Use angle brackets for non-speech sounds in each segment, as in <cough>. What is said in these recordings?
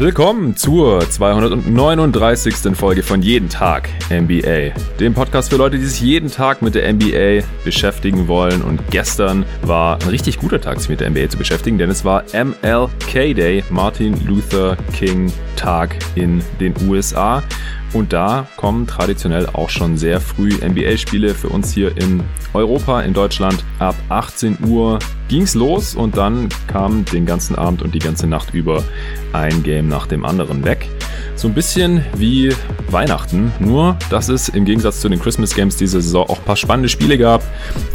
Willkommen zur 239. Folge von Jeden Tag NBA, dem Podcast für Leute, die sich jeden Tag mit der NBA beschäftigen wollen. Und gestern war ein richtig guter Tag, sich mit der NBA zu beschäftigen, denn es war MLK Day, Martin Luther King Tag in den USA. Und da kommen traditionell auch schon sehr früh NBA-Spiele für uns hier in Europa, in Deutschland. Ab 18 Uhr ging's los und dann kam den ganzen Abend und die ganze Nacht über ein Game nach dem anderen weg. So ein bisschen wie Weihnachten, nur dass es im Gegensatz zu den Christmas Games diese Saison auch ein paar spannende Spiele gab.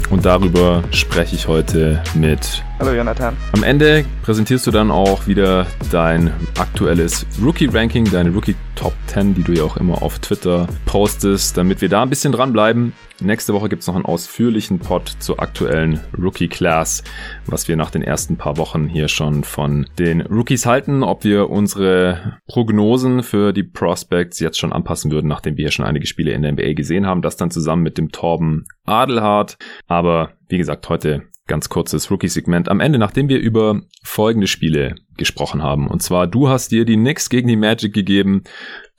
Und darüber spreche ich heute mit. Hallo Jonathan. Am Ende präsentierst du dann auch wieder dein aktuelles Rookie-Ranking, deine Rookie Top 10, die du ja auch immer auf Twitter postest, damit wir da ein bisschen dranbleiben. Nächste Woche gibt es noch einen ausführlichen Pod zur aktuellen Rookie Class, was wir nach den ersten paar Wochen hier schon von den Rookies halten, ob wir unsere Prognosen für die Prospects jetzt schon anpassen würden, nachdem wir schon einige Spiele in der NBA gesehen haben. Das dann zusammen mit dem Torben Adelhardt. Aber wie gesagt, heute ganz kurzes Rookie-Segment am Ende, nachdem wir über folgende Spiele gesprochen haben. Und zwar, du hast dir die Knicks gegen die Magic gegeben.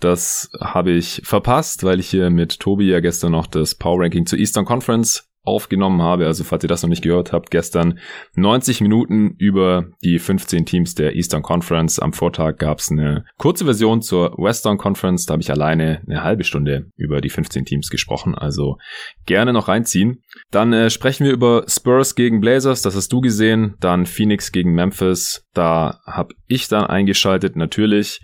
Das habe ich verpasst, weil ich hier mit Tobi ja gestern noch das Power Ranking zur Eastern Conference aufgenommen habe. Also falls ihr das noch nicht gehört habt, gestern 90 Minuten über die 15 Teams der Eastern Conference. Am Vortag gab es eine kurze Version zur Western Conference. Da habe ich alleine eine halbe Stunde über die 15 Teams gesprochen. Also gerne noch reinziehen. Dann äh, sprechen wir über Spurs gegen Blazers. Das hast du gesehen. Dann Phoenix gegen Memphis. Da habe ich dann eingeschaltet, natürlich.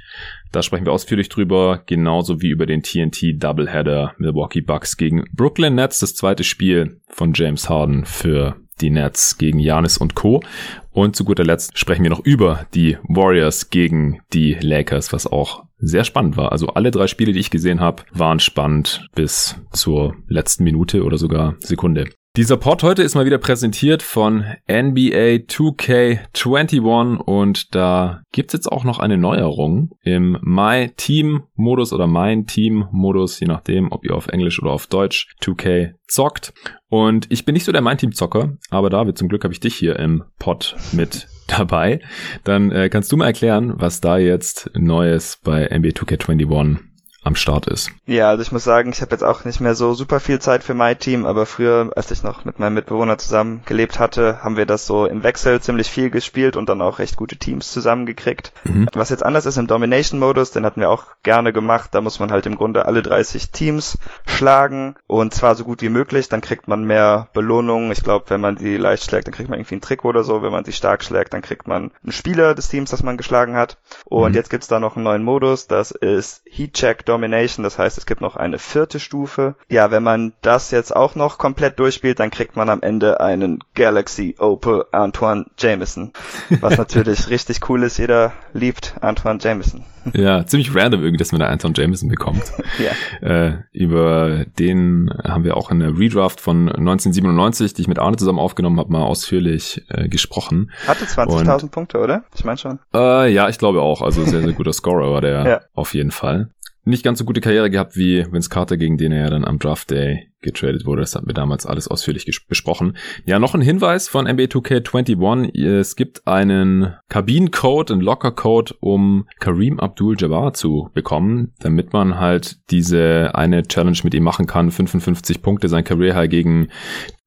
Da sprechen wir ausführlich drüber, genauso wie über den TNT Doubleheader Milwaukee Bucks gegen Brooklyn Nets, das zweite Spiel von James Harden für die Nets gegen Janis und Co. Und zu guter Letzt sprechen wir noch über die Warriors gegen die Lakers, was auch sehr spannend war. Also alle drei Spiele, die ich gesehen habe, waren spannend bis zur letzten Minute oder sogar Sekunde. Dieser Pod heute ist mal wieder präsentiert von NBA 2K21 und da gibt's jetzt auch noch eine Neuerung im My Team Modus oder Mein Team Modus, je nachdem, ob ihr auf Englisch oder auf Deutsch 2K zockt. Und ich bin nicht so der Mein Team Zocker, aber David, zum Glück habe ich dich hier im Pod mit <laughs> dabei. Dann äh, kannst du mal erklären, was da jetzt Neues bei NBA 2K21 am Start ist. Ja, also ich muss sagen, ich habe jetzt auch nicht mehr so super viel Zeit für mein Team, aber früher, als ich noch mit meinem Mitbewohner zusammen gelebt hatte, haben wir das so im Wechsel ziemlich viel gespielt und dann auch recht gute Teams zusammengekriegt. Mhm. Was jetzt anders ist im Domination-Modus, den hatten wir auch gerne gemacht, da muss man halt im Grunde alle 30 Teams schlagen und zwar so gut wie möglich, dann kriegt man mehr Belohnungen. Ich glaube, wenn man die leicht schlägt, dann kriegt man irgendwie ein Trikot oder so, wenn man sie stark schlägt, dann kriegt man einen Spieler des Teams, das man geschlagen hat. Und mhm. jetzt gibt's da noch einen neuen Modus, das ist Heat Check Domination, das heißt, es gibt noch eine vierte Stufe. Ja, wenn man das jetzt auch noch komplett durchspielt, dann kriegt man am Ende einen Galaxy Opal Antoine Jameson, was natürlich <laughs> richtig cool ist. Jeder liebt Antoine Jameson. Ja, ziemlich random irgendwie, dass man da Anton Jameson bekommt. <laughs> ja. Äh, über den haben wir auch in der Redraft von 1997, die ich mit Arne zusammen aufgenommen habe, mal ausführlich äh, gesprochen. Hatte 20.000 Punkte, oder? Ich meine schon. Äh, ja, ich glaube auch. Also sehr, sehr guter <laughs> Scorer war der ja. auf jeden Fall nicht ganz so gute Karriere gehabt wie Vince Carter, gegen den er ja dann am Draft Day getradet wurde. Das hatten wir damals alles ausführlich besprochen. Ja, noch ein Hinweis von NBA 2K21. Es gibt einen Kabinencode, einen Locker-Code, um Kareem Abdul-Jabbar zu bekommen, damit man halt diese eine Challenge mit ihm machen kann. 55 Punkte, sein Career High gegen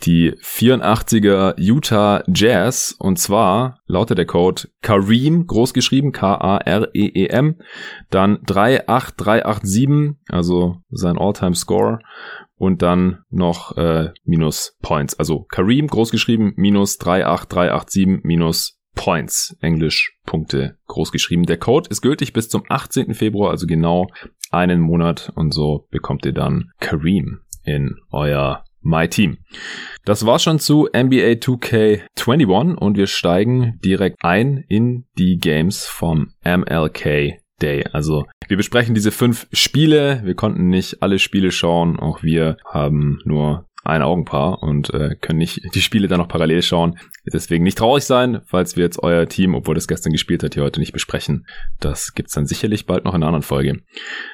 die 84er Utah Jazz. Und zwar lautet der Code Kareem, großgeschrieben, K-A-R-E-E-M, dann 38387, also sein All-Time-Score und dann noch äh, minus Points. Also Kareem großgeschrieben minus 38387 minus Points, Englisch Punkte großgeschrieben. Der Code ist gültig bis zum 18. Februar, also genau einen Monat und so bekommt ihr dann Kareem in euer My Team. Das war schon zu NBA 2K21 und wir steigen direkt ein in die Games vom MLK Day. Also wir besprechen diese fünf Spiele. Wir konnten nicht alle Spiele schauen. Auch wir haben nur ein Augenpaar und äh, können nicht die Spiele dann noch parallel schauen. Deswegen nicht traurig sein, falls wir jetzt euer Team, obwohl das gestern gespielt hat, hier heute nicht besprechen. Das gibt's dann sicherlich bald noch in einer anderen Folge.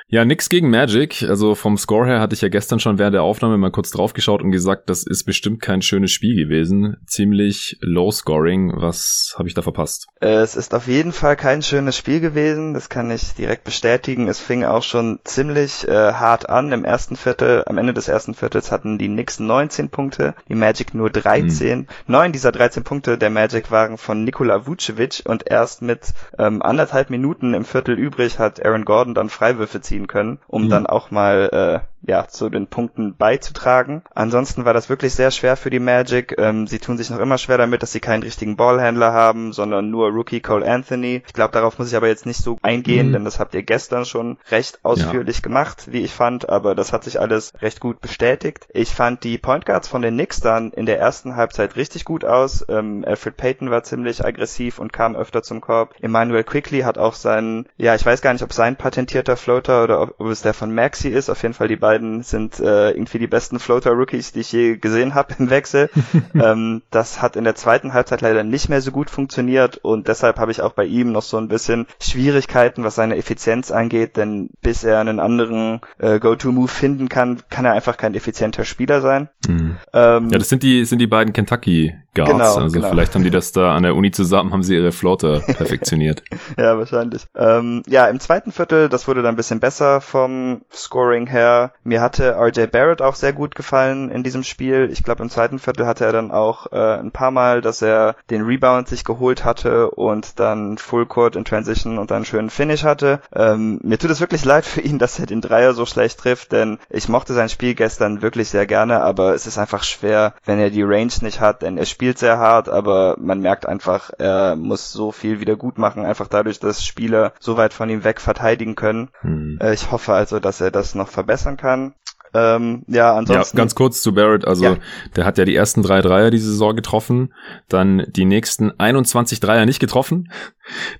Ja, nix gegen Magic. Also vom Score her hatte ich ja gestern schon während der Aufnahme mal kurz draufgeschaut und gesagt, das ist bestimmt kein schönes Spiel gewesen. Ziemlich low scoring. Was habe ich da verpasst? Es ist auf jeden Fall kein schönes Spiel gewesen. Das kann ich direkt bestätigen. Es fing auch schon ziemlich äh, hart an. Im ersten Viertel, am Ende des ersten Viertels hatten die Knicks 19 Punkte, die Magic nur 13. Hm. Neun dieser 13 Punkte der Magic waren von Nikola Vucevic und erst mit ähm, anderthalb Minuten im Viertel übrig hat Aaron Gordon dann Freiwürfe ziehen können, um mhm. dann auch mal äh, ja, zu den Punkten beizutragen. Ansonsten war das wirklich sehr schwer für die Magic. Ähm, sie tun sich noch immer schwer damit, dass sie keinen richtigen Ballhändler haben, sondern nur Rookie Cole Anthony. Ich glaube, darauf muss ich aber jetzt nicht so eingehen, mhm. denn das habt ihr gestern schon recht ausführlich ja. gemacht, wie ich fand, aber das hat sich alles recht gut bestätigt. Ich fand die Point Guards von den Knicks dann in der ersten Halbzeit richtig gut aus. Ähm, Alfred Payton war ziemlich aggressiv und kam öfter zum Korb. Emmanuel Quickly hat auch seinen, ja, ich weiß gar nicht, ob sein patentierter Floater oder ob, ob es der von Maxi ist. Auf jeden Fall die beiden beiden sind äh, irgendwie die besten Floater-Rookies, die ich je gesehen habe im Wechsel. <laughs> ähm, das hat in der zweiten Halbzeit leider nicht mehr so gut funktioniert und deshalb habe ich auch bei ihm noch so ein bisschen Schwierigkeiten, was seine Effizienz angeht, denn bis er einen anderen äh, Go-To-Move finden kann, kann er einfach kein effizienter Spieler sein. Mhm. Ähm, ja, das sind die, sind die beiden Kentucky Guards. Genau, also genau. vielleicht haben die das da an der Uni zusammen, haben sie ihre Floater perfektioniert. <laughs> ja, wahrscheinlich. Ähm, ja, im zweiten Viertel, das wurde dann ein bisschen besser vom Scoring her. Mir hatte RJ Barrett auch sehr gut gefallen in diesem Spiel. Ich glaube, im zweiten Viertel hatte er dann auch äh, ein paar Mal, dass er den Rebound sich geholt hatte und dann Full Court in Transition und dann einen schönen Finish hatte. Ähm, mir tut es wirklich leid für ihn, <laughs> dass er den Dreier so schlecht trifft, denn ich mochte sein Spiel gestern wirklich sehr gerne, aber es ist einfach schwer, wenn er die Range nicht hat, denn er spielt sehr hart, aber man merkt einfach, er muss so viel wieder gut machen, einfach dadurch, dass Spieler so weit von ihm weg verteidigen können. Hm. Äh, ich hoffe also, dass er das noch verbessern kann kann. Ähm, ja, ansonsten. Ja, ganz kurz zu Barrett. Also, ja. der hat ja die ersten drei Dreier diese Saison getroffen, dann die nächsten 21 Dreier nicht getroffen,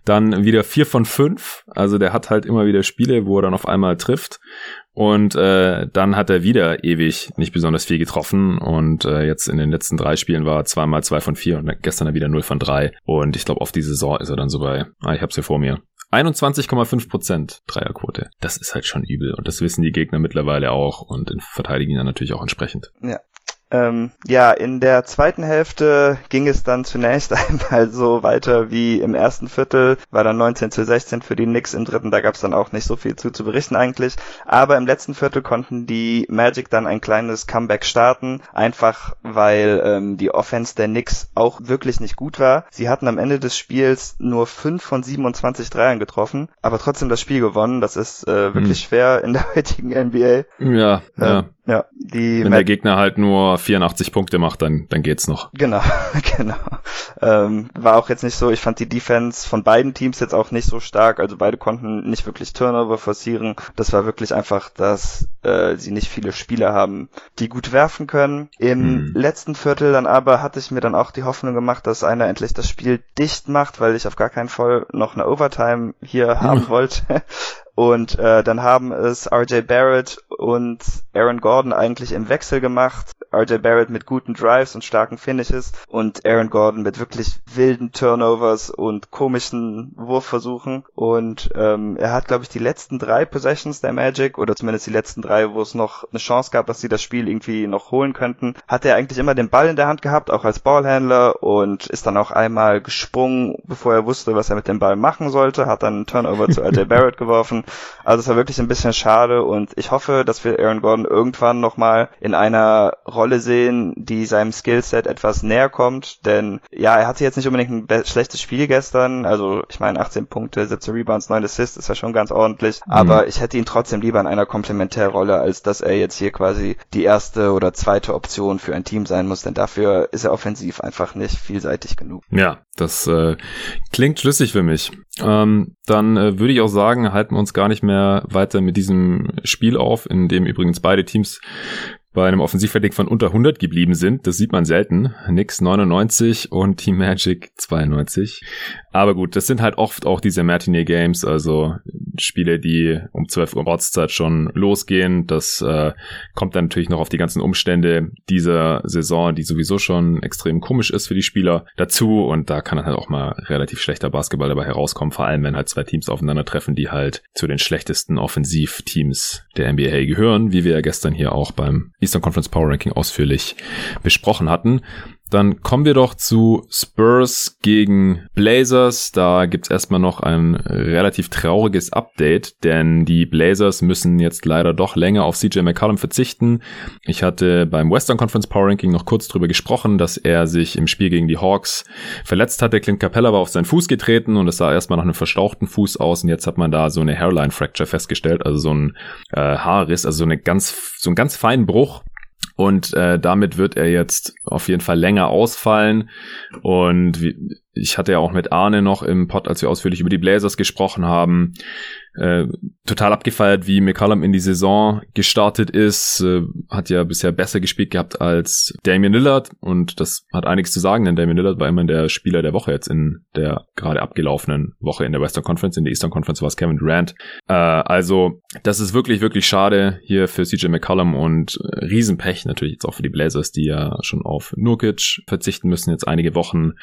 dann wieder vier von fünf. Also, der hat halt immer wieder Spiele, wo er dann auf einmal trifft. Und äh, dann hat er wieder ewig nicht besonders viel getroffen. Und äh, jetzt in den letzten drei Spielen war er zweimal zwei von vier und gestern dann wieder null von drei. Und ich glaube, auf die Saison ist er dann so bei, ah, ich hab's hier vor mir, 21,5 Prozent Dreierquote. Das ist halt schon übel und das wissen die Gegner mittlerweile auch und verteidigen dann natürlich auch entsprechend. Ja, ähm, ja, in der zweiten Hälfte ging es dann zunächst <laughs> einmal so weiter wie im ersten Viertel, war dann 19 zu 16 für die Knicks im dritten, da gab es dann auch nicht so viel zu, zu berichten eigentlich, aber im letzten Viertel konnten die Magic dann ein kleines Comeback starten, einfach weil ähm, die Offense der Knicks auch wirklich nicht gut war. Sie hatten am Ende des Spiels nur 5 von 27 Dreiern getroffen, aber trotzdem das Spiel gewonnen, das ist äh, wirklich hm. schwer in der <laughs> heutigen NBA. Ja, ähm, ja. Ja, die Wenn der Gegner halt nur 84 Punkte macht, dann, dann geht's noch. Genau, <laughs> genau. Ähm, war auch jetzt nicht so, ich fand die Defense von beiden Teams jetzt auch nicht so stark, also beide konnten nicht wirklich Turnover forcieren. Das war wirklich einfach, dass äh, sie nicht viele Spieler haben, die gut werfen können. Im hm. letzten Viertel dann aber hatte ich mir dann auch die Hoffnung gemacht, dass einer endlich das Spiel dicht macht, weil ich auf gar keinen Fall noch eine Overtime hier <laughs> haben wollte. Und äh, dann haben es RJ Barrett und Aaron Gordon eigentlich im Wechsel gemacht. RJ Barrett mit guten Drives und starken Finishes und Aaron Gordon mit wirklich wilden Turnovers und komischen Wurfversuchen. Und ähm, er hat, glaube ich, die letzten drei Possessions der Magic oder zumindest die letzten drei, wo es noch eine Chance gab, dass sie das Spiel irgendwie noch holen könnten, hat er eigentlich immer den Ball in der Hand gehabt, auch als Ballhändler und ist dann auch einmal gesprungen, bevor er wusste, was er mit dem Ball machen sollte, hat dann einen Turnover zu RJ Barrett geworfen. Also es war wirklich ein bisschen schade und ich hoffe, dass wir Aaron Gordon irgendwann nochmal in einer Rolle sehen, die seinem Skillset etwas näher kommt, denn ja, er hatte jetzt nicht unbedingt ein schlechtes Spiel gestern, also ich meine 18 Punkte, 17 Rebounds, 9 Assists ist ja schon ganz ordentlich, mhm. aber ich hätte ihn trotzdem lieber in einer Komplementärrolle, als dass er jetzt hier quasi die erste oder zweite Option für ein Team sein muss, denn dafür ist er offensiv einfach nicht vielseitig genug. Ja, das äh, klingt schlüssig für mich. Ähm, dann äh, würde ich auch sagen, halten wir uns gar nicht mehr weiter mit diesem Spiel auf, in dem übrigens beide Teams bei einem Offensivrating von unter 100 geblieben sind. Das sieht man selten. Knicks 99 und Team Magic 92. Aber gut, das sind halt oft auch diese Matinee Games, also Spiele, die um 12 Uhr Ortszeit schon losgehen. Das äh, kommt dann natürlich noch auf die ganzen Umstände dieser Saison, die sowieso schon extrem komisch ist für die Spieler dazu. Und da kann dann halt auch mal relativ schlechter Basketball dabei herauskommen, vor allem wenn halt zwei Teams aufeinandertreffen, die halt zu den schlechtesten Offensivteams der NBA gehören, wie wir ja gestern hier auch beim Eastern Conference Power Ranking ausführlich besprochen hatten. Dann kommen wir doch zu Spurs gegen Blazers. Da gibt's erstmal noch ein relativ trauriges Update, denn die Blazers müssen jetzt leider doch länger auf CJ McCollum verzichten. Ich hatte beim Western Conference Power Ranking noch kurz drüber gesprochen, dass er sich im Spiel gegen die Hawks verletzt hatte. Clint Capella war auf seinen Fuß getreten und es sah erstmal nach einem verstauchten Fuß aus und jetzt hat man da so eine Hairline Fracture festgestellt, also so ein äh, Haarriss, also so eine ganz so einen ganz feinen Bruch und äh, damit wird er jetzt auf jeden Fall länger ausfallen. Und wie, ich hatte ja auch mit Arne noch im Pod, als wir ausführlich über die Blazers gesprochen haben, äh, total abgefeiert, wie McCallum in die Saison gestartet ist. Äh, hat ja bisher besser gespielt gehabt als Damian Lillard und das hat einiges zu sagen, denn Damian Lillard war immer der Spieler der Woche jetzt in der gerade abgelaufenen Woche in der Western Conference. In der Eastern Conference war es Kevin Durant. Äh, also das ist wirklich, wirklich schade hier für CJ McCollum und äh, Riesenpech natürlich jetzt auch für die Blazers, die ja schon auf Nurkic verzichten müssen, jetzt einige Wochen.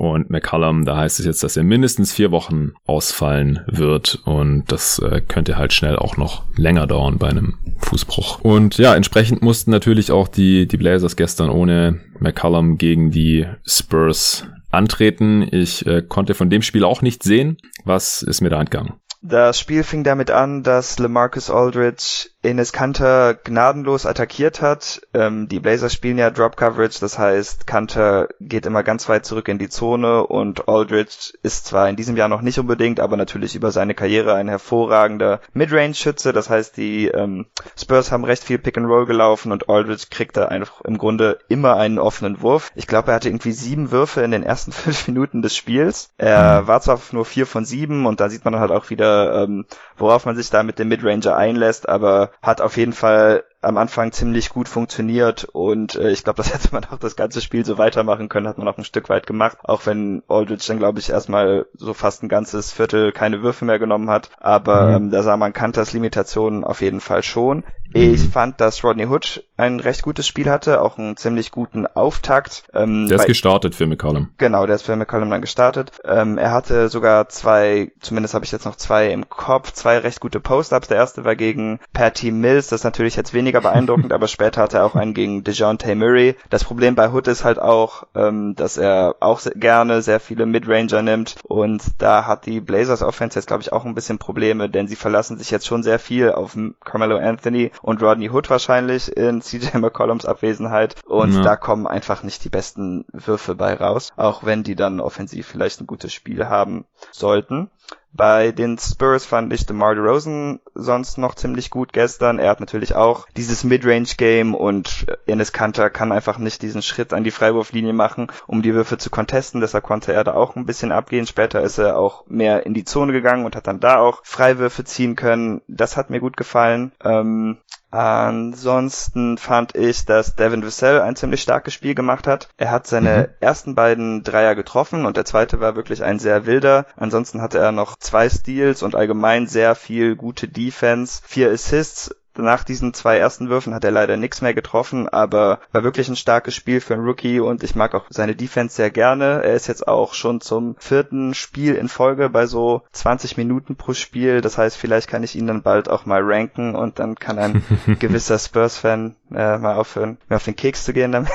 Und McCullum, da heißt es jetzt, dass er mindestens vier Wochen ausfallen wird. Und das äh, könnte halt schnell auch noch länger dauern bei einem Fußbruch. Und ja, entsprechend mussten natürlich auch die, die Blazers gestern ohne McCullum gegen die Spurs antreten. Ich äh, konnte von dem Spiel auch nicht sehen. Was ist mir da entgangen? Das Spiel fing damit an, dass LeMarcus Aldridge Enes Kanter gnadenlos attackiert hat. Ähm, die Blazers spielen ja Drop Coverage, das heißt, Kanter geht immer ganz weit zurück in die Zone und Aldridge ist zwar in diesem Jahr noch nicht unbedingt, aber natürlich über seine Karriere ein hervorragender Midrange-Schütze. Das heißt, die ähm, Spurs haben recht viel Pick and Roll gelaufen und Aldridge kriegt da einfach im Grunde immer einen offenen Wurf. Ich glaube, er hatte irgendwie sieben Würfe in den ersten <laughs> fünf Minuten des Spiels. Er war zwar nur vier von sieben und da sieht man halt auch wieder, ähm, worauf man sich da mit dem Midranger einlässt, aber hat auf jeden Fall am Anfang ziemlich gut funktioniert und äh, ich glaube, das <laughs> hätte man auch das ganze Spiel so weitermachen können, hat man auch ein Stück weit gemacht, auch wenn Aldridge dann glaube ich erstmal so fast ein ganzes Viertel keine Würfe mehr genommen hat, aber mhm. ähm, da sah man Kanters Limitationen auf jeden Fall schon. Ich mhm. fand, dass Rodney Hood ein recht gutes Spiel hatte, auch einen ziemlich guten Auftakt. Ähm, der ist gestartet für McCollum. Genau, der ist für McCollum dann gestartet. Ähm, er hatte sogar zwei, zumindest habe ich jetzt noch zwei im Kopf, zwei recht gute Post-Ups. Der erste war gegen Patty Mills, das natürlich jetzt weniger beeindruckend, aber später hatte er auch einen gegen DeJounte Murray. Das Problem bei Hood ist halt auch, ähm, dass er auch sehr, gerne sehr viele Midranger nimmt und da hat die Blazers Offense jetzt glaube ich auch ein bisschen Probleme, denn sie verlassen sich jetzt schon sehr viel auf Carmelo Anthony und Rodney Hood wahrscheinlich in <laughs> CJ McCollums Abwesenheit und ja. da kommen einfach nicht die besten Würfe bei raus, auch wenn die dann offensiv vielleicht ein gutes Spiel haben sollten. Bei den Spurs fand ich DeMar DeRozan sonst noch ziemlich gut gestern. Er hat natürlich auch dieses Midrange-Game und Enes Kanter kann einfach nicht diesen Schritt an die Freiwurflinie machen, um die Würfe zu contesten. Deshalb konnte er da auch ein bisschen abgehen. Später ist er auch mehr in die Zone gegangen und hat dann da auch Freiwürfe ziehen können. Das hat mir gut gefallen. Ähm, Ansonsten fand ich, dass Devin Vassell ein ziemlich starkes Spiel gemacht hat. Er hat seine mhm. ersten beiden Dreier getroffen und der zweite war wirklich ein sehr wilder. Ansonsten hatte er noch zwei Steals und allgemein sehr viel gute Defense, vier Assists nach diesen zwei ersten Würfen hat er leider nichts mehr getroffen, aber war wirklich ein starkes Spiel für einen Rookie und ich mag auch seine Defense sehr gerne. Er ist jetzt auch schon zum vierten Spiel in Folge bei so 20 Minuten pro Spiel. Das heißt, vielleicht kann ich ihn dann bald auch mal ranken und dann kann ein <laughs> gewisser Spurs-Fan äh, mal aufhören, mir auf den Keks zu gehen damit.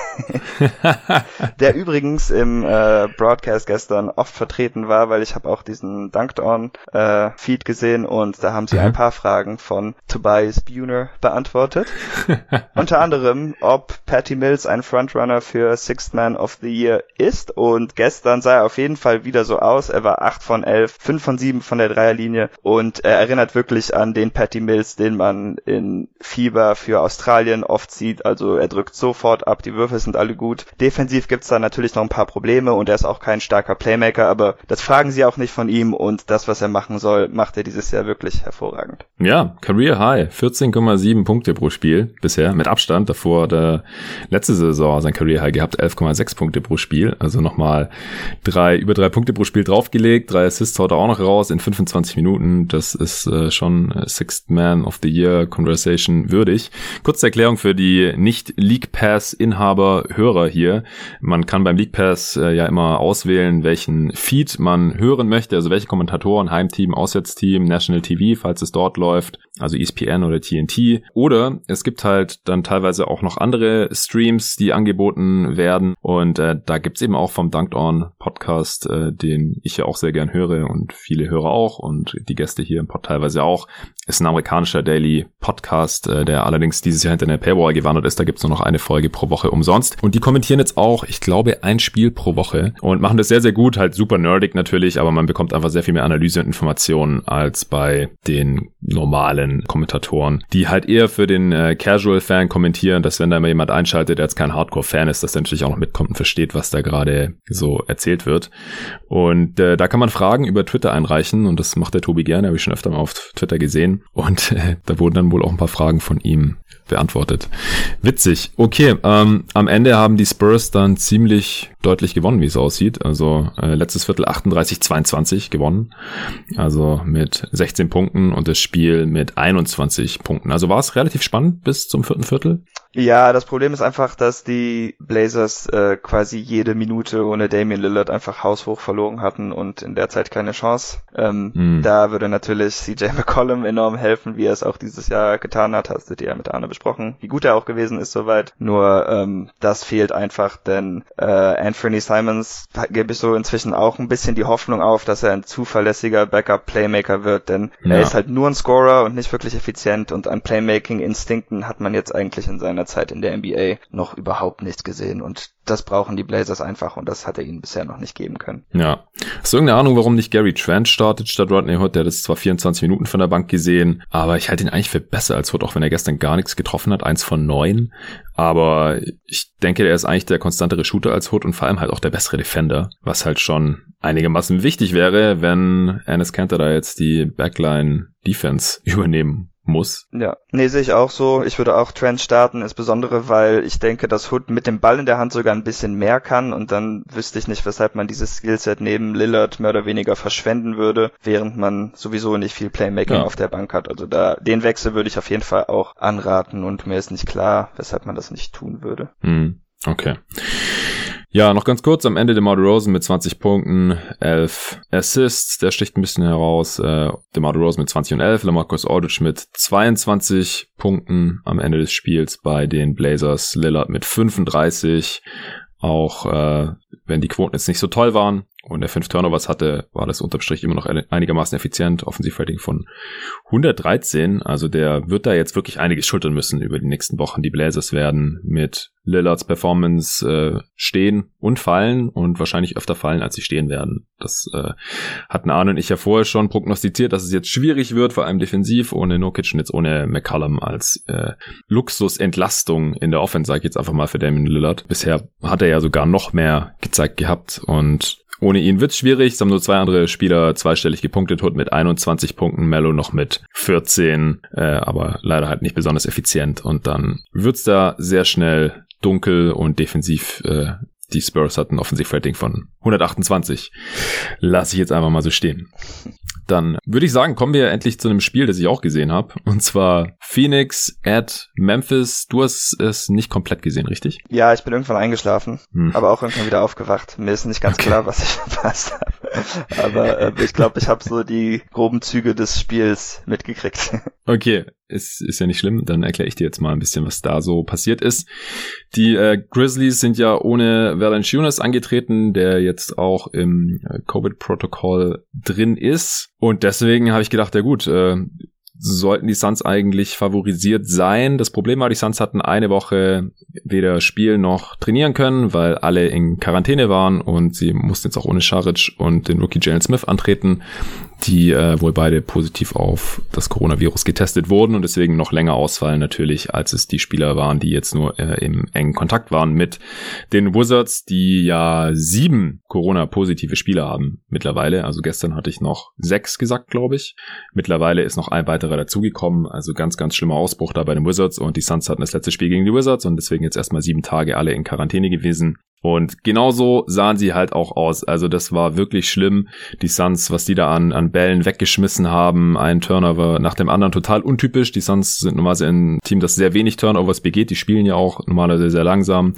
<laughs> Der übrigens im äh, Broadcast gestern oft vertreten war, weil ich habe auch diesen Dunked On äh, Feed gesehen und da haben sie mhm. ein paar Fragen von Tobias Buner beantwortet. <laughs> Unter anderem, ob Patty Mills ein Frontrunner für Sixth Man of the Year ist und gestern sah er auf jeden Fall wieder so aus. Er war 8 von 11, 5 von 7 von der Dreierlinie und er erinnert wirklich an den Patty Mills, den man in Fieber für Australien oft oft sieht. Also er drückt sofort ab, die Würfe sind alle gut. Defensiv gibt's da natürlich noch ein paar Probleme und er ist auch kein starker Playmaker, aber das fragen sie auch nicht von ihm und das, was er machen soll, macht er dieses Jahr wirklich hervorragend. Ja, Career High, 14 13,7 Punkte pro Spiel bisher, mit Abstand. Davor der letzte Saison sein Career High gehabt, 11,6 Punkte pro Spiel. Also nochmal drei, über drei Punkte pro Spiel draufgelegt. Drei Assists haut er auch noch raus in 25 Minuten. Das ist äh, schon Sixth Man of the Year Conversation würdig. Kurze Erklärung für die nicht League Pass Inhaber Hörer hier. Man kann beim League Pass äh, ja immer auswählen, welchen Feed man hören möchte, also welche Kommentatoren, Heimteam, Auswärtsteam, National TV, falls es dort läuft, also ESPN oder TNT. Oder es gibt halt dann teilweise auch noch andere Streams, die angeboten werden. Und äh, da gibt's eben auch vom Dunked On Podcast, äh, den ich ja auch sehr gern höre und viele Hörer auch und die Gäste hier im Pod teilweise auch. Ist ein amerikanischer Daily Podcast, äh, der allerdings dieses Jahr hinter der Paywall gewandert ist. Da gibt's nur noch eine Folge pro Woche umsonst. Und die kommentieren jetzt auch, ich glaube, ein Spiel pro Woche und machen das sehr, sehr gut. Halt super nerdig natürlich, aber man bekommt einfach sehr viel mehr Analyse und Informationen als bei den normalen Kommentatoren, die halt eher für den äh, Casual-Fan kommentieren, dass wenn da mal jemand einschaltet, der jetzt kein Hardcore-Fan ist, dass der natürlich auch noch mitkommt und versteht, was da gerade so erzählt wird. Und äh, da kann man Fragen über Twitter einreichen und das macht der Tobi gerne, habe ich schon öfter mal auf Twitter gesehen. Und äh, da wurden dann wohl auch ein paar Fragen von ihm beantwortet. Witzig. Okay, ähm, am Ende haben die Spurs dann ziemlich deutlich gewonnen, wie es aussieht. Also äh, letztes Viertel 38-22 gewonnen. Also mit 16 Punkten und das Spiel mit 21 Punkten. Also war es relativ spannend bis zum vierten Viertel. Ja, das Problem ist einfach, dass die Blazers äh, quasi jede Minute ohne Damian Lillard einfach haushoch verloren hatten und in der Zeit keine Chance. Ähm, mm. Da würde natürlich CJ <laughs> McCollum enorm helfen, wie er es auch dieses Jahr getan hat. Hast du dir ja mit Arne besprochen, wie gut er auch gewesen ist soweit. Nur ähm, das fehlt einfach, denn äh, Anthony Simons gebe ich so inzwischen auch ein bisschen die Hoffnung auf, dass er ein zuverlässiger Backup-Playmaker wird, denn ja. er ist halt nur ein Scorer und nicht wirklich effizient und an Playmaking-Instinkten hat man jetzt eigentlich in seiner Zeit in der NBA noch überhaupt nichts gesehen und das brauchen die Blazers einfach und das hat er ihnen bisher noch nicht geben können. Ja. Hast du irgendeine Ahnung, warum nicht Gary Trent startet statt Rodney Hood? Der hat jetzt zwar 24 Minuten von der Bank gesehen, aber ich halte ihn eigentlich für besser als Hood, auch wenn er gestern gar nichts getroffen hat, eins von neun. Aber ich denke, er ist eigentlich der konstantere Shooter als Hood und vor allem halt auch der bessere Defender, was halt schon einigermaßen wichtig wäre, wenn Ennis Cantor da jetzt die Backline Defense <laughs> übernehmen muss. Ja, nee, sehe ich auch so. Ich würde auch Trent starten, insbesondere weil ich denke, dass Hood mit dem Ball in der Hand sogar ein bisschen mehr kann und dann wüsste ich nicht, weshalb man dieses Skillset neben Lillard mehr oder weniger verschwenden würde, während man sowieso nicht viel Playmaking ja. auf der Bank hat. Also da den Wechsel würde ich auf jeden Fall auch anraten und mir ist nicht klar, weshalb man das nicht tun würde. Hm, okay. Ja, noch ganz kurz am Ende DeMar Rosen mit 20 Punkten, 11 Assists, der sticht ein bisschen heraus. Äh, DeMar Rosen mit 20 und 11, Lamarcus Aldridge mit 22 Punkten am Ende des Spiels bei den Blazers, Lillard mit 35. Auch äh, wenn die Quoten jetzt nicht so toll waren, und er fünf Turnovers hatte, war das unterm Strich immer noch einigermaßen effizient. Offensivrating von 113. Also der wird da jetzt wirklich einiges schultern müssen über die nächsten Wochen. Die Blazers werden mit Lillards Performance äh, stehen und fallen und wahrscheinlich öfter fallen, als sie stehen werden. Das äh, hatten Arne und ich ja vorher schon prognostiziert, dass es jetzt schwierig wird, vor allem defensiv, ohne Nokic und jetzt ohne McCallum als äh, Luxusentlastung in der Offense, sage ich jetzt einfach mal für Damien Lillard. Bisher hat er ja sogar noch mehr gezeigt gehabt und ohne ihn wird's schwierig. Es haben nur zwei andere Spieler zweistellig gepunktet. Hood mit 21 Punkten, Mello noch mit 14, äh, aber leider halt nicht besonders effizient. Und dann wird's da sehr schnell dunkel und defensiv. Äh, die Spurs hatten Offensiv-Rating von 128. Lass ich jetzt einfach mal so stehen. Dann würde ich sagen, kommen wir endlich zu einem Spiel, das ich auch gesehen habe. Und zwar Phoenix at Memphis. Du hast es nicht komplett gesehen, richtig? Ja, ich bin irgendwann eingeschlafen, hm. aber auch irgendwann wieder aufgewacht. Mir ist nicht ganz okay. klar, was ich <laughs> verpasst habe. <laughs> aber äh, ich glaube, ich habe so die groben Züge des Spiels mitgekriegt. <laughs> Okay, ist, ist ja nicht schlimm. Dann erkläre ich dir jetzt mal ein bisschen, was da so passiert ist. Die äh, Grizzlies sind ja ohne Valanciunas angetreten, der jetzt auch im äh, Covid-Protokoll drin ist. Und deswegen habe ich gedacht, ja gut, äh, sollten die Suns eigentlich favorisiert sein. Das Problem war, die Suns hatten eine Woche weder spielen noch trainieren können, weil alle in Quarantäne waren und sie mussten jetzt auch ohne Sharic und den Rookie Jalen Smith antreten. Die äh, wohl beide positiv auf das Coronavirus getestet wurden und deswegen noch länger ausfallen natürlich, als es die Spieler waren, die jetzt nur äh, im engen Kontakt waren mit den Wizards, die ja sieben Corona-positive Spieler haben mittlerweile. Also gestern hatte ich noch sechs gesagt, glaube ich. Mittlerweile ist noch ein weiterer dazugekommen. Also ganz, ganz schlimmer Ausbruch da bei den Wizards und die Suns hatten das letzte Spiel gegen die Wizards und deswegen jetzt erstmal sieben Tage alle in Quarantäne gewesen. Und genauso sahen sie halt auch aus. Also das war wirklich schlimm. Die Suns, was die da an, an Bällen weggeschmissen haben, ein Turnover nach dem anderen, total untypisch. Die Suns sind normalerweise ein Team, das sehr wenig Turnovers begeht. Die spielen ja auch normalerweise sehr langsam.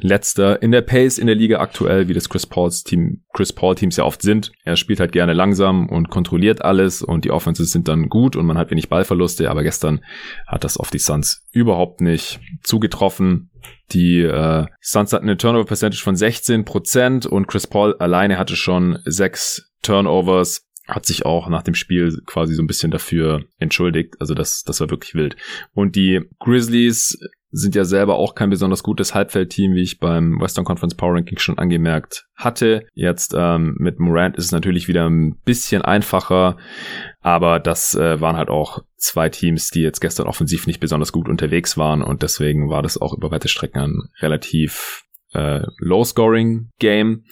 Letzter in der Pace in der Liga aktuell, wie das Chris Pauls Team, Chris Paul Teams ja oft sind. Er spielt halt gerne langsam und kontrolliert alles und die Offenses sind dann gut und man hat wenig Ballverluste. Aber gestern hat das auf die Suns überhaupt nicht zugetroffen. Die äh, Suns hatten eine Turnover Percentage von 16% und Chris Paul alleine hatte schon sechs Turnovers hat sich auch nach dem Spiel quasi so ein bisschen dafür entschuldigt. Also das, das war wirklich wild. Und die Grizzlies sind ja selber auch kein besonders gutes Halbfeldteam, wie ich beim Western Conference Power Ranking schon angemerkt hatte. Jetzt ähm, mit Morant ist es natürlich wieder ein bisschen einfacher, aber das äh, waren halt auch zwei Teams, die jetzt gestern offensiv nicht besonders gut unterwegs waren und deswegen war das auch über weite Strecken ein relativ äh, Low-Scoring-Game.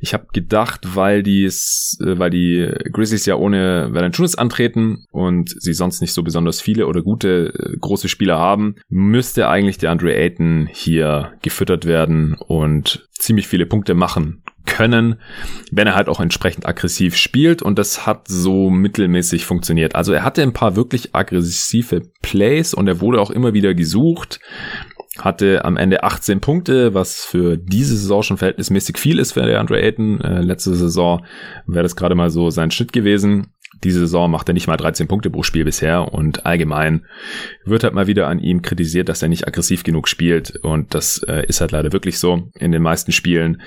Ich habe gedacht, weil die äh, weil die Grizzlies ja ohne Valanciunas antreten und sie sonst nicht so besonders viele oder gute äh, große Spieler haben, müsste eigentlich der Andre Ayton hier gefüttert werden und ziemlich viele Punkte machen können, wenn er halt auch entsprechend aggressiv spielt und das hat so mittelmäßig funktioniert. Also er hatte ein paar wirklich aggressive Plays und er wurde auch immer wieder gesucht hatte am Ende 18 Punkte, was für diese Saison schon verhältnismäßig viel ist für Andre Ayton. Äh, letzte Saison wäre das gerade mal so sein Schnitt gewesen. Diese Saison macht er nicht mal 13 Punkte pro Spiel bisher und allgemein wird halt mal wieder an ihm kritisiert, dass er nicht aggressiv genug spielt und das äh, ist halt leider wirklich so in den meisten Spielen.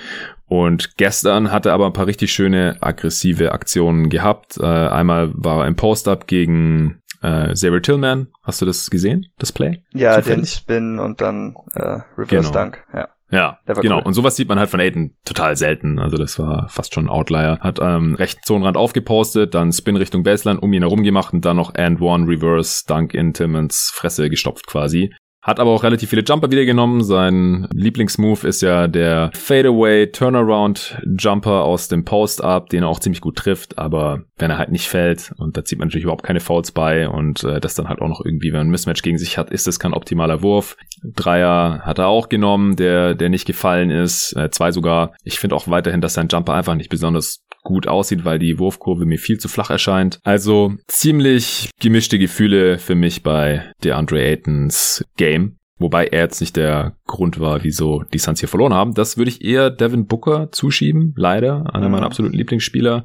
Und gestern hat er aber ein paar richtig schöne aggressive Aktionen gehabt. Äh, einmal war er im Post-Up gegen äh, Xavier Tillman. Hast du das gesehen, das Play? Ja, Zufällig? den Spin und dann äh, Reverse genau. Dunk, ja. Ja, genau. Cool. Und sowas sieht man halt von Aiden total selten. Also das war fast schon ein Outlier. Hat ähm, rechten Zonenrand aufgepostet, dann Spin Richtung Baseline um ihn herum gemacht und dann noch And One Reverse Dunk in Timmons Fresse gestopft quasi. Hat aber auch relativ viele Jumper wieder genommen. Sein Lieblingsmove ist ja der Fadeaway Turnaround Jumper aus dem Post-Up, den er auch ziemlich gut trifft. Aber wenn er halt nicht fällt und da zieht man natürlich überhaupt keine Fouls bei und äh, das dann halt auch noch irgendwie, wenn man ein Mismatch gegen sich hat, ist das kein optimaler Wurf. Dreier hat er auch genommen, der, der nicht gefallen ist. Äh, zwei sogar. Ich finde auch weiterhin, dass sein Jumper einfach nicht besonders gut aussieht, weil die Wurfkurve mir viel zu flach erscheint. Also ziemlich gemischte Gefühle für mich bei DeAndre Aytons Game. Wobei er jetzt nicht der Grund war, wieso die Suns hier verloren haben. Das würde ich eher Devin Booker zuschieben, leider, einer meiner absoluten Lieblingsspieler.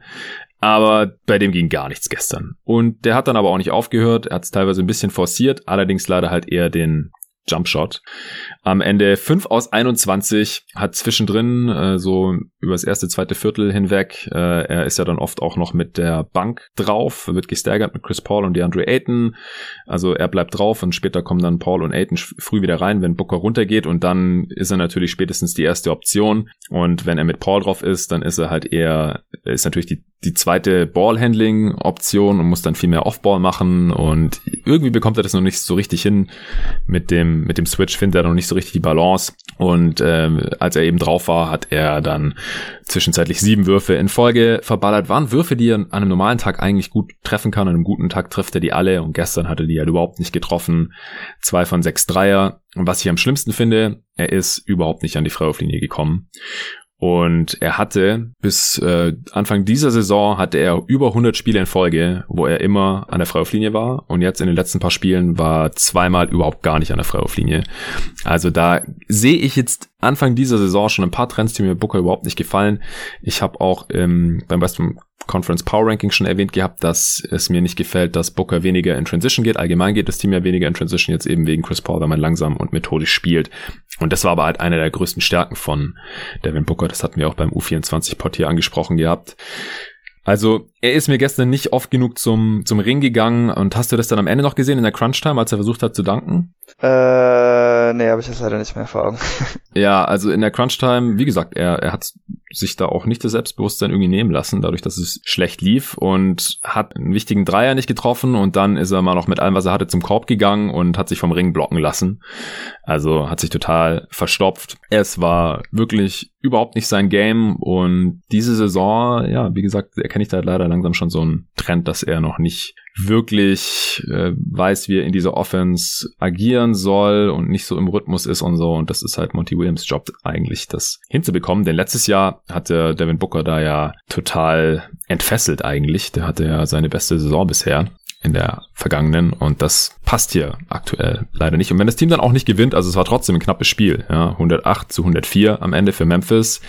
Aber bei dem ging gar nichts gestern. Und der hat dann aber auch nicht aufgehört. Er hat es teilweise ein bisschen forciert, allerdings leider halt eher den Jumpshot. Am Ende 5 aus 21 hat zwischendrin äh, so über das erste, zweite Viertel hinweg, äh, er ist ja dann oft auch noch mit der Bank drauf, wird gestaggert mit Chris Paul und DeAndre Ayton. Also er bleibt drauf und später kommen dann Paul und Ayton früh wieder rein, wenn Booker runtergeht und dann ist er natürlich spätestens die erste Option und wenn er mit Paul drauf ist, dann ist er halt eher, ist natürlich die die zweite Ballhandling-Option und muss dann viel mehr Offball machen und irgendwie bekommt er das noch nicht so richtig hin mit dem mit dem Switch findet er noch nicht so richtig die Balance und ähm, als er eben drauf war, hat er dann zwischenzeitlich sieben Würfe in Folge verballert. Waren Würfe, die er an einem normalen Tag eigentlich gut treffen kann. An einem guten Tag trifft er die alle und gestern hatte die halt überhaupt nicht getroffen. Zwei von sechs Dreier. Und was ich am schlimmsten finde, er ist überhaupt nicht an die Freiwurflinie gekommen. Und er hatte bis äh, Anfang dieser Saison hatte er über 100 Spiele in Folge, wo er immer an der Freiwurflinie war. Und jetzt in den letzten paar Spielen war zweimal überhaupt gar nicht an der Freiwurflinie. Also da sehe ich jetzt Anfang dieser Saison schon ein paar Trends, die mir Booker überhaupt nicht gefallen. Ich habe auch ähm, beim Western Conference Power Ranking schon erwähnt gehabt, dass es mir nicht gefällt, dass Booker weniger in Transition geht. Allgemein geht das Team ja weniger in Transition, jetzt eben wegen Chris Paul, weil man langsam und methodisch spielt. Und das war aber halt eine der größten Stärken von Devin Booker. Das hatten wir auch beim U24-Pod hier angesprochen gehabt. Also, er ist mir gestern nicht oft genug zum, zum Ring gegangen. Und hast du das dann am Ende noch gesehen in der Crunch-Time, als er versucht hat zu danken? Äh, nee, habe ich das leider nicht mehr vor Augen. <laughs> ja, also in der Crunch-Time, wie gesagt, er, er hat sich da auch nicht das Selbstbewusstsein irgendwie nehmen lassen, dadurch, dass es schlecht lief und hat einen wichtigen Dreier nicht getroffen und dann ist er mal noch mit allem, was er hatte, zum Korb gegangen und hat sich vom Ring blocken lassen. Also hat sich total verstopft. Es war wirklich überhaupt nicht sein Game und diese Saison, ja, wie gesagt, erkenne ich da leider langsam schon so einen Trend, dass er noch nicht wirklich äh, weiß, wie er in dieser Offense agieren soll und nicht so im Rhythmus ist und so. Und das ist halt Monty Williams Job eigentlich, das hinzubekommen. Denn letztes Jahr hatte Devin Booker da ja total entfesselt eigentlich. Der hatte ja seine beste Saison bisher in der vergangenen und das passt hier aktuell leider nicht. Und wenn das Team dann auch nicht gewinnt, also es war trotzdem ein knappes Spiel, ja, 108 zu 104 am Ende für Memphis,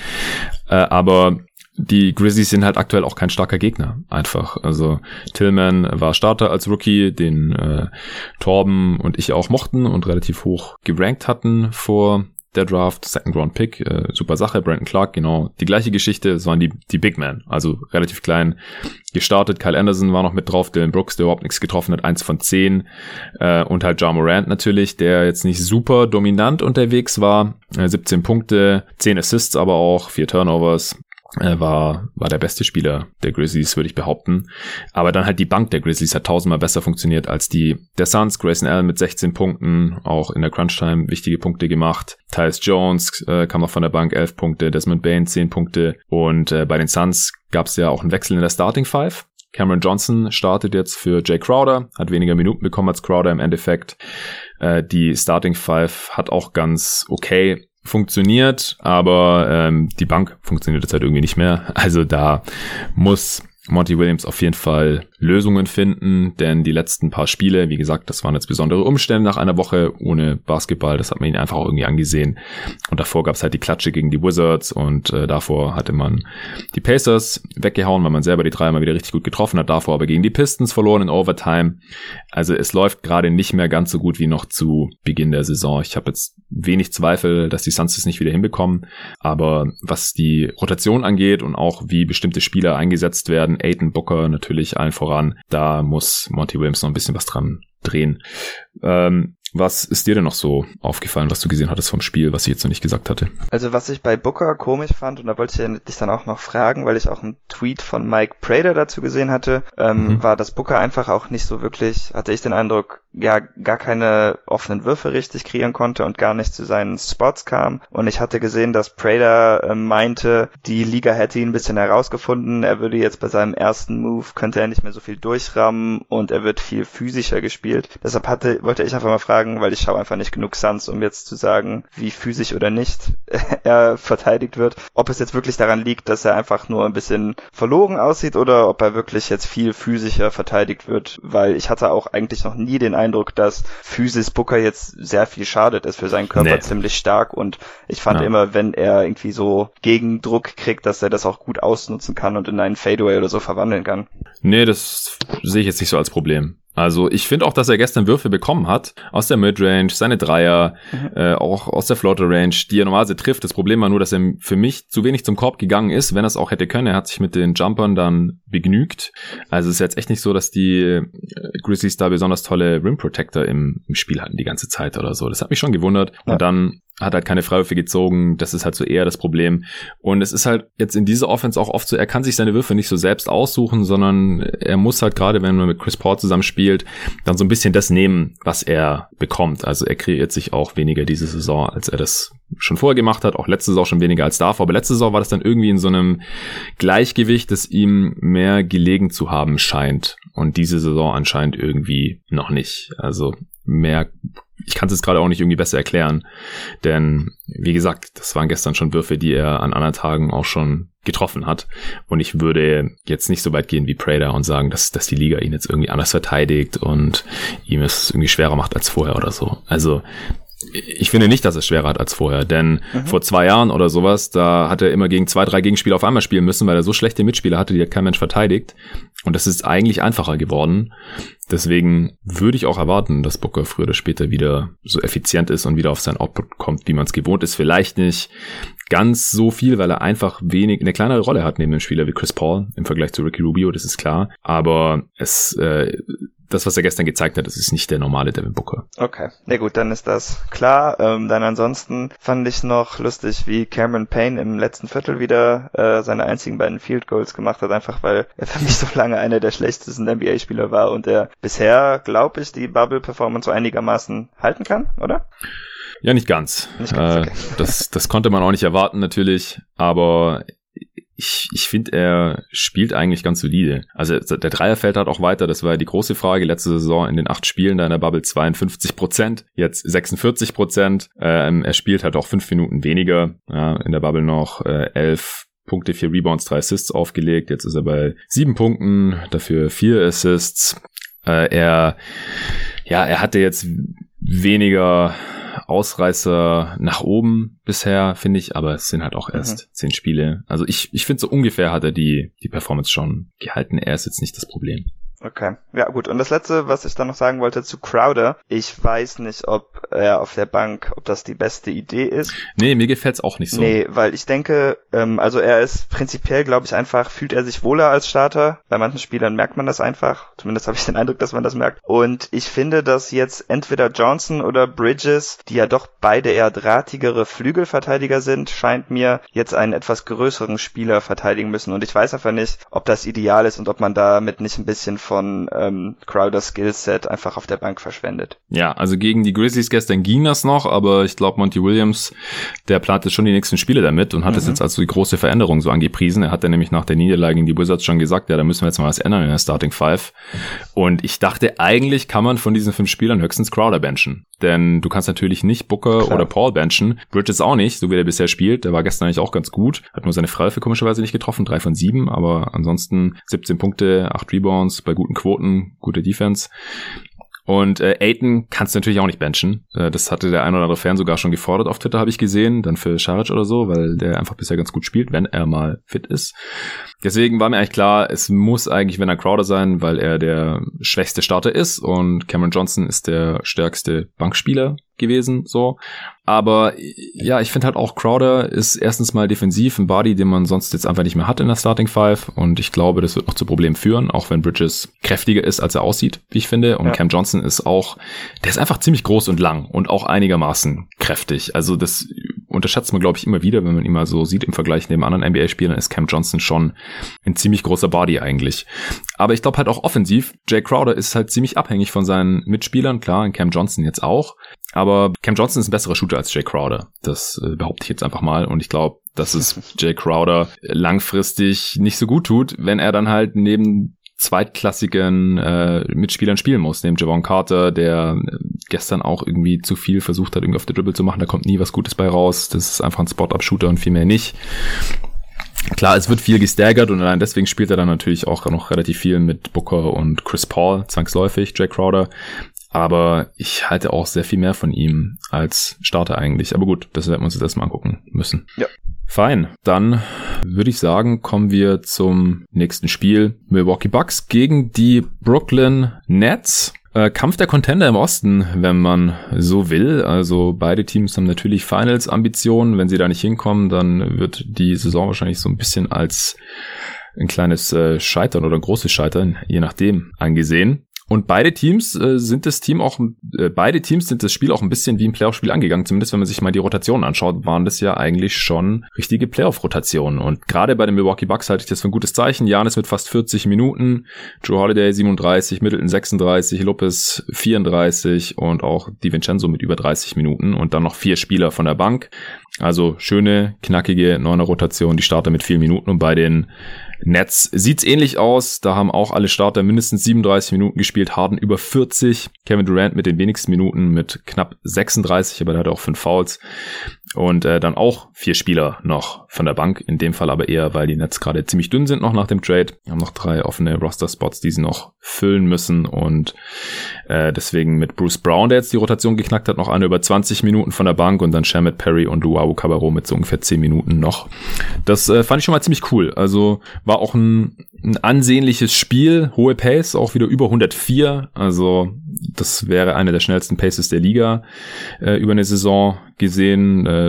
äh, aber die Grizzlies sind halt aktuell auch kein starker Gegner, einfach. Also Tillman war Starter als Rookie, den äh, Torben und ich auch mochten und relativ hoch gerankt hatten vor der Draft, Second Round Pick, äh, super Sache, Brandon Clark, genau, die gleiche Geschichte, es waren die, die Big Men, also relativ klein gestartet, Kyle Anderson war noch mit drauf, Dylan Brooks, der überhaupt nichts getroffen hat, eins von zehn, äh, und halt Ja Morant natürlich, der jetzt nicht super dominant unterwegs war, äh, 17 Punkte, 10 Assists aber auch, 4 Turnovers, war, war der beste Spieler der Grizzlies, würde ich behaupten. Aber dann halt die Bank der Grizzlies hat tausendmal besser funktioniert als die der Suns. Grayson Allen mit 16 Punkten, auch in der Crunch-Time wichtige Punkte gemacht. Tyus Jones äh, kam noch von der Bank 11 Punkte, Desmond Bain 10 Punkte. Und äh, bei den Suns gab es ja auch einen Wechsel in der Starting Five. Cameron Johnson startet jetzt für Jay Crowder, hat weniger Minuten bekommen als Crowder im Endeffekt. Äh, die Starting Five hat auch ganz okay funktioniert, aber ähm, die Bank funktioniert jetzt halt irgendwie nicht mehr. Also da muss Monty Williams auf jeden Fall Lösungen finden, denn die letzten paar Spiele, wie gesagt, das waren jetzt besondere Umstände nach einer Woche ohne Basketball, das hat man ihn einfach auch irgendwie angesehen. Und davor gab es halt die Klatsche gegen die Wizards und äh, davor hatte man die Pacers weggehauen, weil man selber die drei mal wieder richtig gut getroffen hat, davor aber gegen die Pistons verloren in Overtime. Also es läuft gerade nicht mehr ganz so gut wie noch zu Beginn der Saison. Ich habe jetzt wenig Zweifel, dass die Suns es nicht wieder hinbekommen, aber was die Rotation angeht und auch wie bestimmte Spieler eingesetzt werden, Aiden Booker natürlich allen voran voran. Da muss Monty Williams noch ein bisschen was dran drehen. Ähm, was ist dir denn noch so aufgefallen, was du gesehen hattest vom Spiel, was ich jetzt noch nicht gesagt hatte? Also was ich bei Booker komisch fand, und da wollte ich dich dann auch noch fragen, weil ich auch einen Tweet von Mike Prater dazu gesehen hatte, ähm, mhm. war, dass Booker einfach auch nicht so wirklich, hatte ich den Eindruck, ja, gar keine offenen Würfe richtig kreieren konnte und gar nicht zu seinen Spots kam. Und ich hatte gesehen, dass Prater äh, meinte, die Liga hätte ihn ein bisschen herausgefunden, er würde jetzt bei seinem ersten Move, könnte er nicht mehr so viel durchrammen und er wird viel physischer gespielt. Deshalb hatte, wollte ich einfach mal fragen, weil ich schaue einfach nicht genug Suns, um jetzt zu sagen, wie physisch oder nicht <laughs> er verteidigt wird. Ob es jetzt wirklich daran liegt, dass er einfach nur ein bisschen verloren aussieht oder ob er wirklich jetzt viel physischer verteidigt wird, weil ich hatte auch eigentlich noch nie den Eindruck, dass Physis Booker jetzt sehr viel schadet. ist für seinen Körper nee. ziemlich stark und ich fand ja. immer, wenn er irgendwie so Gegendruck kriegt, dass er das auch gut ausnutzen kann und in einen Fadeaway oder so verwandeln kann. Nee, das sehe ich jetzt nicht so als Problem. Also ich finde auch, dass er gestern Würfe bekommen hat aus der Midrange, seine Dreier, mhm. äh, auch aus der Floater Range, die er normalerweise trifft. Das Problem war nur, dass er für mich zu wenig zum Korb gegangen ist, wenn er es auch hätte können. Er hat sich mit den Jumpern dann begnügt. Also es ist jetzt echt nicht so, dass die äh, Grizzlies da besonders tolle Rim Protector im, im Spiel hatten die ganze Zeit oder so. Das hat mich schon gewundert. Ja. Und dann hat halt keine Freiwürfe gezogen. Das ist halt so eher das Problem. Und es ist halt jetzt in dieser Offense auch oft so, er kann sich seine Würfe nicht so selbst aussuchen, sondern er muss halt gerade, wenn man mit Chris Paul zusammen spielt, dann so ein bisschen das nehmen, was er bekommt. Also er kreiert sich auch weniger diese Saison, als er das schon vorher gemacht hat. Auch letzte Saison schon weniger als davor. Aber letzte Saison war das dann irgendwie in so einem Gleichgewicht, das ihm mehr gelegen zu haben scheint. Und diese Saison anscheinend irgendwie noch nicht. Also mehr ich kann es jetzt gerade auch nicht irgendwie besser erklären. Denn, wie gesagt, das waren gestern schon Würfe, die er an anderen Tagen auch schon getroffen hat. Und ich würde jetzt nicht so weit gehen wie Prader und sagen, dass, dass die Liga ihn jetzt irgendwie anders verteidigt und ihm es irgendwie schwerer macht als vorher oder so. Also ich finde nicht, dass es schwerer hat als vorher, denn mhm. vor zwei Jahren oder sowas, da hat er immer gegen zwei, drei Gegenspieler auf einmal spielen müssen, weil er so schlechte Mitspieler hatte, die hat kein Mensch verteidigt. Und das ist eigentlich einfacher geworden. Deswegen würde ich auch erwarten, dass Booker früher oder später wieder so effizient ist und wieder auf sein Output kommt, wie man es gewohnt ist. Vielleicht nicht ganz so viel, weil er einfach wenig, eine kleinere Rolle hat neben einem Spieler wie Chris Paul im Vergleich zu Ricky Rubio, das ist klar. Aber es äh, das, was er gestern gezeigt hat, das ist nicht der normale Devin Booker. Okay, na gut, dann ist das klar. Ähm, dann ansonsten fand ich noch lustig, wie Cameron Payne im letzten Viertel wieder äh, seine einzigen beiden Field Goals gemacht hat, einfach weil er für mich so lange einer der schlechtesten NBA-Spieler war und er bisher, glaube ich, die Bubble-Performance so einigermaßen halten kann, oder? Ja, nicht ganz. Nicht ganz äh, okay. das, das konnte man auch nicht erwarten natürlich, aber ich, ich finde, er spielt eigentlich ganz solide. Also der Dreier fällt halt auch weiter. Das war ja die große Frage. Letzte Saison in den acht Spielen da in der Bubble 52 Prozent, jetzt 46 Prozent. Ähm, er spielt halt auch fünf Minuten weniger. Ja, in der Bubble noch äh, elf Punkte, vier Rebounds, drei Assists aufgelegt. Jetzt ist er bei sieben Punkten, dafür vier Assists. Äh, er, ja, er hatte jetzt weniger Ausreißer nach oben bisher, finde ich, aber es sind halt auch erst mhm. zehn Spiele. Also ich, ich finde so ungefähr hat er die, die Performance schon gehalten. Er ist jetzt nicht das Problem. Okay. Ja, gut. Und das letzte, was ich dann noch sagen wollte zu Crowder. Ich weiß nicht, ob er auf der Bank, ob das die beste Idee ist. Nee, mir gefällt's auch nicht so. Nee, weil ich denke, ähm, also er ist prinzipiell, glaube ich, einfach, fühlt er sich wohler als Starter. Bei manchen Spielern merkt man das einfach. Zumindest habe ich den Eindruck, dass man das merkt. Und ich finde, dass jetzt entweder Johnson oder Bridges, die ja doch beide eher drahtigere Flügelverteidiger sind, scheint mir jetzt einen etwas größeren Spieler verteidigen müssen. Und ich weiß einfach nicht, ob das ideal ist und ob man damit nicht ein bisschen von ähm, Crowders Skillset einfach auf der Bank verschwendet. Ja, also gegen die Grizzlies gestern ging das noch, aber ich glaube, Monty Williams, der plant jetzt schon die nächsten Spiele damit und hat es mhm. jetzt als die große Veränderung so angepriesen. Er hat dann nämlich nach der Niederlage gegen die Wizards schon gesagt, ja, da müssen wir jetzt mal was ändern in der Starting Five. Und ich dachte, eigentlich kann man von diesen fünf Spielern höchstens Crowder benchen. Denn du kannst natürlich nicht Booker Klar. oder Paul benchen. Bridges auch nicht, so wie der bisher spielt. Der war gestern eigentlich auch ganz gut. Hat nur seine Freiwürfe komischerweise nicht getroffen. Drei von sieben, aber ansonsten 17 Punkte, acht Rebounds bei guten Quoten, gute Defense. Und äh, Aiton kannst du natürlich auch nicht benchen. Äh, das hatte der ein oder andere Fan sogar schon gefordert auf Twitter, habe ich gesehen. Dann für Scharic oder so, weil der einfach bisher ganz gut spielt, wenn er mal fit ist. Deswegen war mir eigentlich klar, es muss eigentlich wenn er Crowder sein, weil er der schwächste Starter ist und Cameron Johnson ist der stärkste Bankspieler gewesen, so. Aber ja, ich finde halt auch Crowder ist erstens mal defensiv ein Body, den man sonst jetzt einfach nicht mehr hat in der Starting Five und ich glaube, das wird noch zu Problemen führen, auch wenn Bridges kräftiger ist, als er aussieht, wie ich finde. Und ja. Cam Johnson ist auch, der ist einfach ziemlich groß und lang und auch einigermaßen kräftig. Also das unterschätzt man, glaube ich, immer wieder, wenn man ihn mal so sieht im Vergleich neben anderen NBA-Spielern, ist Cam Johnson schon ein ziemlich großer Body eigentlich. Aber ich glaube halt auch offensiv, Jay Crowder ist halt ziemlich abhängig von seinen Mitspielern, klar, Cam Johnson jetzt auch. Aber Cam Johnson ist ein besserer Shooter als Jay Crowder. Das äh, behaupte ich jetzt einfach mal. Und ich glaube, dass es <laughs> Jay Crowder langfristig nicht so gut tut, wenn er dann halt neben zweitklassigen äh, Mitspielern spielen muss, neben Javon Carter, der äh, gestern auch irgendwie zu viel versucht hat, irgendwie auf der Dribble zu machen. Da kommt nie was Gutes bei raus. Das ist einfach ein Spot-Up-Shooter und viel mehr nicht. Klar, es wird viel gestaggert und allein deswegen spielt er dann natürlich auch noch relativ viel mit Booker und Chris Paul, zwangsläufig, Jay Crowder. Aber ich halte auch sehr viel mehr von ihm als Starter eigentlich. Aber gut, das werden wir uns jetzt erstmal angucken müssen. Ja. Fein. Dann würde ich sagen, kommen wir zum nächsten Spiel. Milwaukee Bucks gegen die Brooklyn Nets. Äh, Kampf der Contender im Osten, wenn man so will. Also beide Teams haben natürlich Finals-Ambitionen. Wenn sie da nicht hinkommen, dann wird die Saison wahrscheinlich so ein bisschen als ein kleines äh, Scheitern oder ein großes Scheitern, je nachdem, angesehen. Und beide Teams äh, sind das Team auch, äh, beide Teams sind das Spiel auch ein bisschen wie ein Playoff-Spiel angegangen. Zumindest wenn man sich mal die Rotationen anschaut, waren das ja eigentlich schon richtige Playoff-Rotationen. Und gerade bei den Milwaukee Bucks halte ich das für ein gutes Zeichen. Janis mit fast 40 Minuten, Drew Holiday 37, Middleton 36, Lopez 34 und auch DiVincenzo mit über 30 Minuten und dann noch vier Spieler von der Bank. Also schöne, knackige neuner Rotation, die Starter mit vier Minuten und bei den Nets sieht's ähnlich aus. Da haben auch alle Starter mindestens 37 Minuten gespielt, Harden über 40, Kevin Durant mit den wenigsten Minuten mit knapp 36, aber der hat auch fünf Fouls. Und äh, dann auch vier Spieler noch von der Bank, in dem Fall aber eher, weil die Nets gerade ziemlich dünn sind noch nach dem Trade. Wir haben noch drei offene Roster-Spots, die sie noch füllen müssen und äh, deswegen mit Bruce Brown, der jetzt die Rotation geknackt hat, noch eine über 20 Minuten von der Bank und dann Shamit Perry und Luau Cabarro mit so ungefähr 10 Minuten noch. Das äh, fand ich schon mal ziemlich cool. Also war auch ein, ein ansehnliches Spiel, hohe Pace, auch wieder über 104. Also das wäre eine der schnellsten Paces der Liga äh, über eine Saison gesehen. Äh,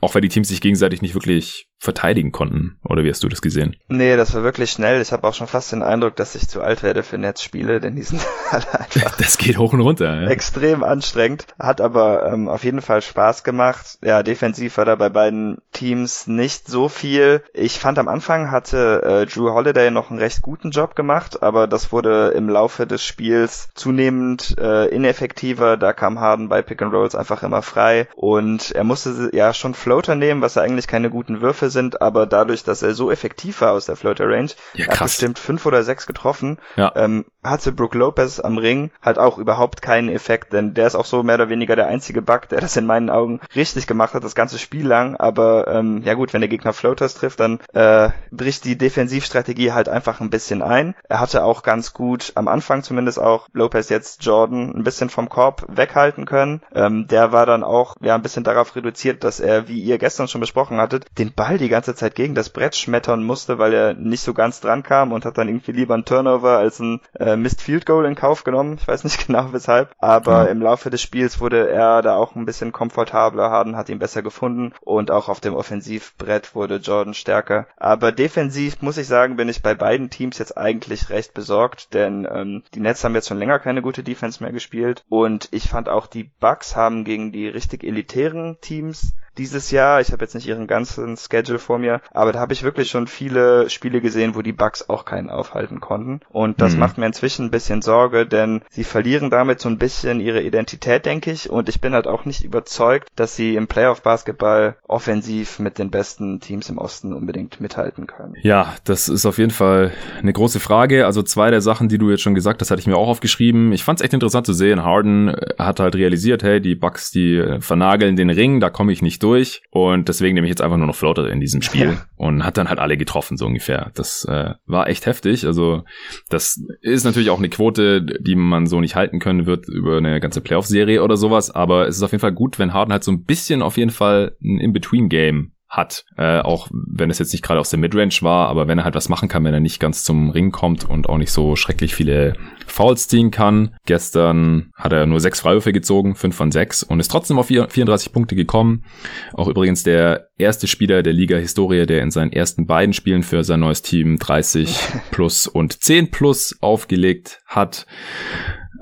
auch weil die Teams sich gegenseitig nicht wirklich verteidigen konnten. Oder wie hast du das gesehen? Nee, das war wirklich schnell. Ich habe auch schon fast den Eindruck, dass ich zu alt werde für Netzspiele, denn die sind <laughs> alle einfach das geht hoch und runter. Ja. Extrem anstrengend, hat aber ähm, auf jeden Fall Spaß gemacht. Ja, defensiv war da bei beiden Teams nicht so viel. Ich fand am Anfang hatte äh, Drew Holiday noch einen recht guten Job gemacht, aber das wurde im Laufe des Spiels zunehmend äh, ineffektiver. Da kam Harden bei Pick and Rolls einfach immer frei und er musste ja schon Floater nehmen, was ja eigentlich keine guten Würfe sind, aber dadurch, dass er so effektiv war aus der Floater Range, ja, hat bestimmt fünf oder sechs getroffen, ja. ähm, hatte Brook Lopez am Ring halt auch überhaupt keinen Effekt, denn der ist auch so mehr oder weniger der einzige Bug, der das in meinen Augen richtig gemacht hat, das ganze Spiel lang, aber ähm, ja gut, wenn der Gegner Floaters trifft, dann äh, bricht die Defensivstrategie halt einfach ein bisschen ein. Er hatte auch ganz gut, am Anfang zumindest auch, Lopez jetzt Jordan ein bisschen vom Korb weghalten können. Ähm, der war dann auch ja ein bisschen darauf reduziert, dass er, wie ihr gestern schon besprochen hattet, den Ball die ganze Zeit gegen das Brett schmettern musste, weil er nicht so ganz dran kam und hat dann irgendwie lieber einen Turnover als ein äh, Missed Field Goal in Kauf genommen. Ich weiß nicht <laughs> genau weshalb, aber ja. im Laufe des Spiels wurde er da auch ein bisschen komfortabler. Harden hat ihn besser gefunden und auch auf dem Offensivbrett wurde Jordan stärker. Aber defensiv muss ich sagen, bin ich bei beiden Teams jetzt eigentlich recht besorgt, denn ähm, die Nets haben jetzt schon länger keine gute Defense mehr gespielt und ich fand auch die Bucks haben gegen die richtig elitären Teams dieses Jahr. Ich habe jetzt nicht ihren ganzen Schedule vor mir, aber da habe ich wirklich schon viele Spiele gesehen, wo die Bucks auch keinen aufhalten konnten. Und das mhm. macht mir inzwischen ein bisschen Sorge, denn sie verlieren damit so ein bisschen ihre Identität, denke ich. Und ich bin halt auch nicht überzeugt, dass sie im Playoff-Basketball offensiv mit den besten Teams im Osten unbedingt mithalten können. Ja, das ist auf jeden Fall eine große Frage. Also zwei der Sachen, die du jetzt schon gesagt hast, hatte ich mir auch aufgeschrieben. Ich fand es echt interessant zu sehen. Harden hat halt realisiert, hey, die Bucks, die vernageln den Ring, da komme ich nicht durch und deswegen nehme ich jetzt einfach nur noch Floater in diesem Spiel ja. und hat dann halt alle getroffen, so ungefähr. Das äh, war echt heftig. Also das ist natürlich auch eine Quote, die man so nicht halten können wird über eine ganze Playoff-Serie oder sowas, aber es ist auf jeden Fall gut, wenn Harden halt so ein bisschen auf jeden Fall ein In-Between-Game hat. Äh, auch wenn es jetzt nicht gerade aus der Midrange war, aber wenn er halt was machen kann, wenn er nicht ganz zum Ring kommt und auch nicht so schrecklich viele Fouls ziehen kann. Gestern hat er nur sechs Freiwürfe gezogen, fünf von sechs und ist trotzdem auf 34 Punkte gekommen. Auch übrigens der erste Spieler der Liga-Historie, der in seinen ersten beiden Spielen für sein neues Team 30 <laughs> plus und 10 plus aufgelegt hat.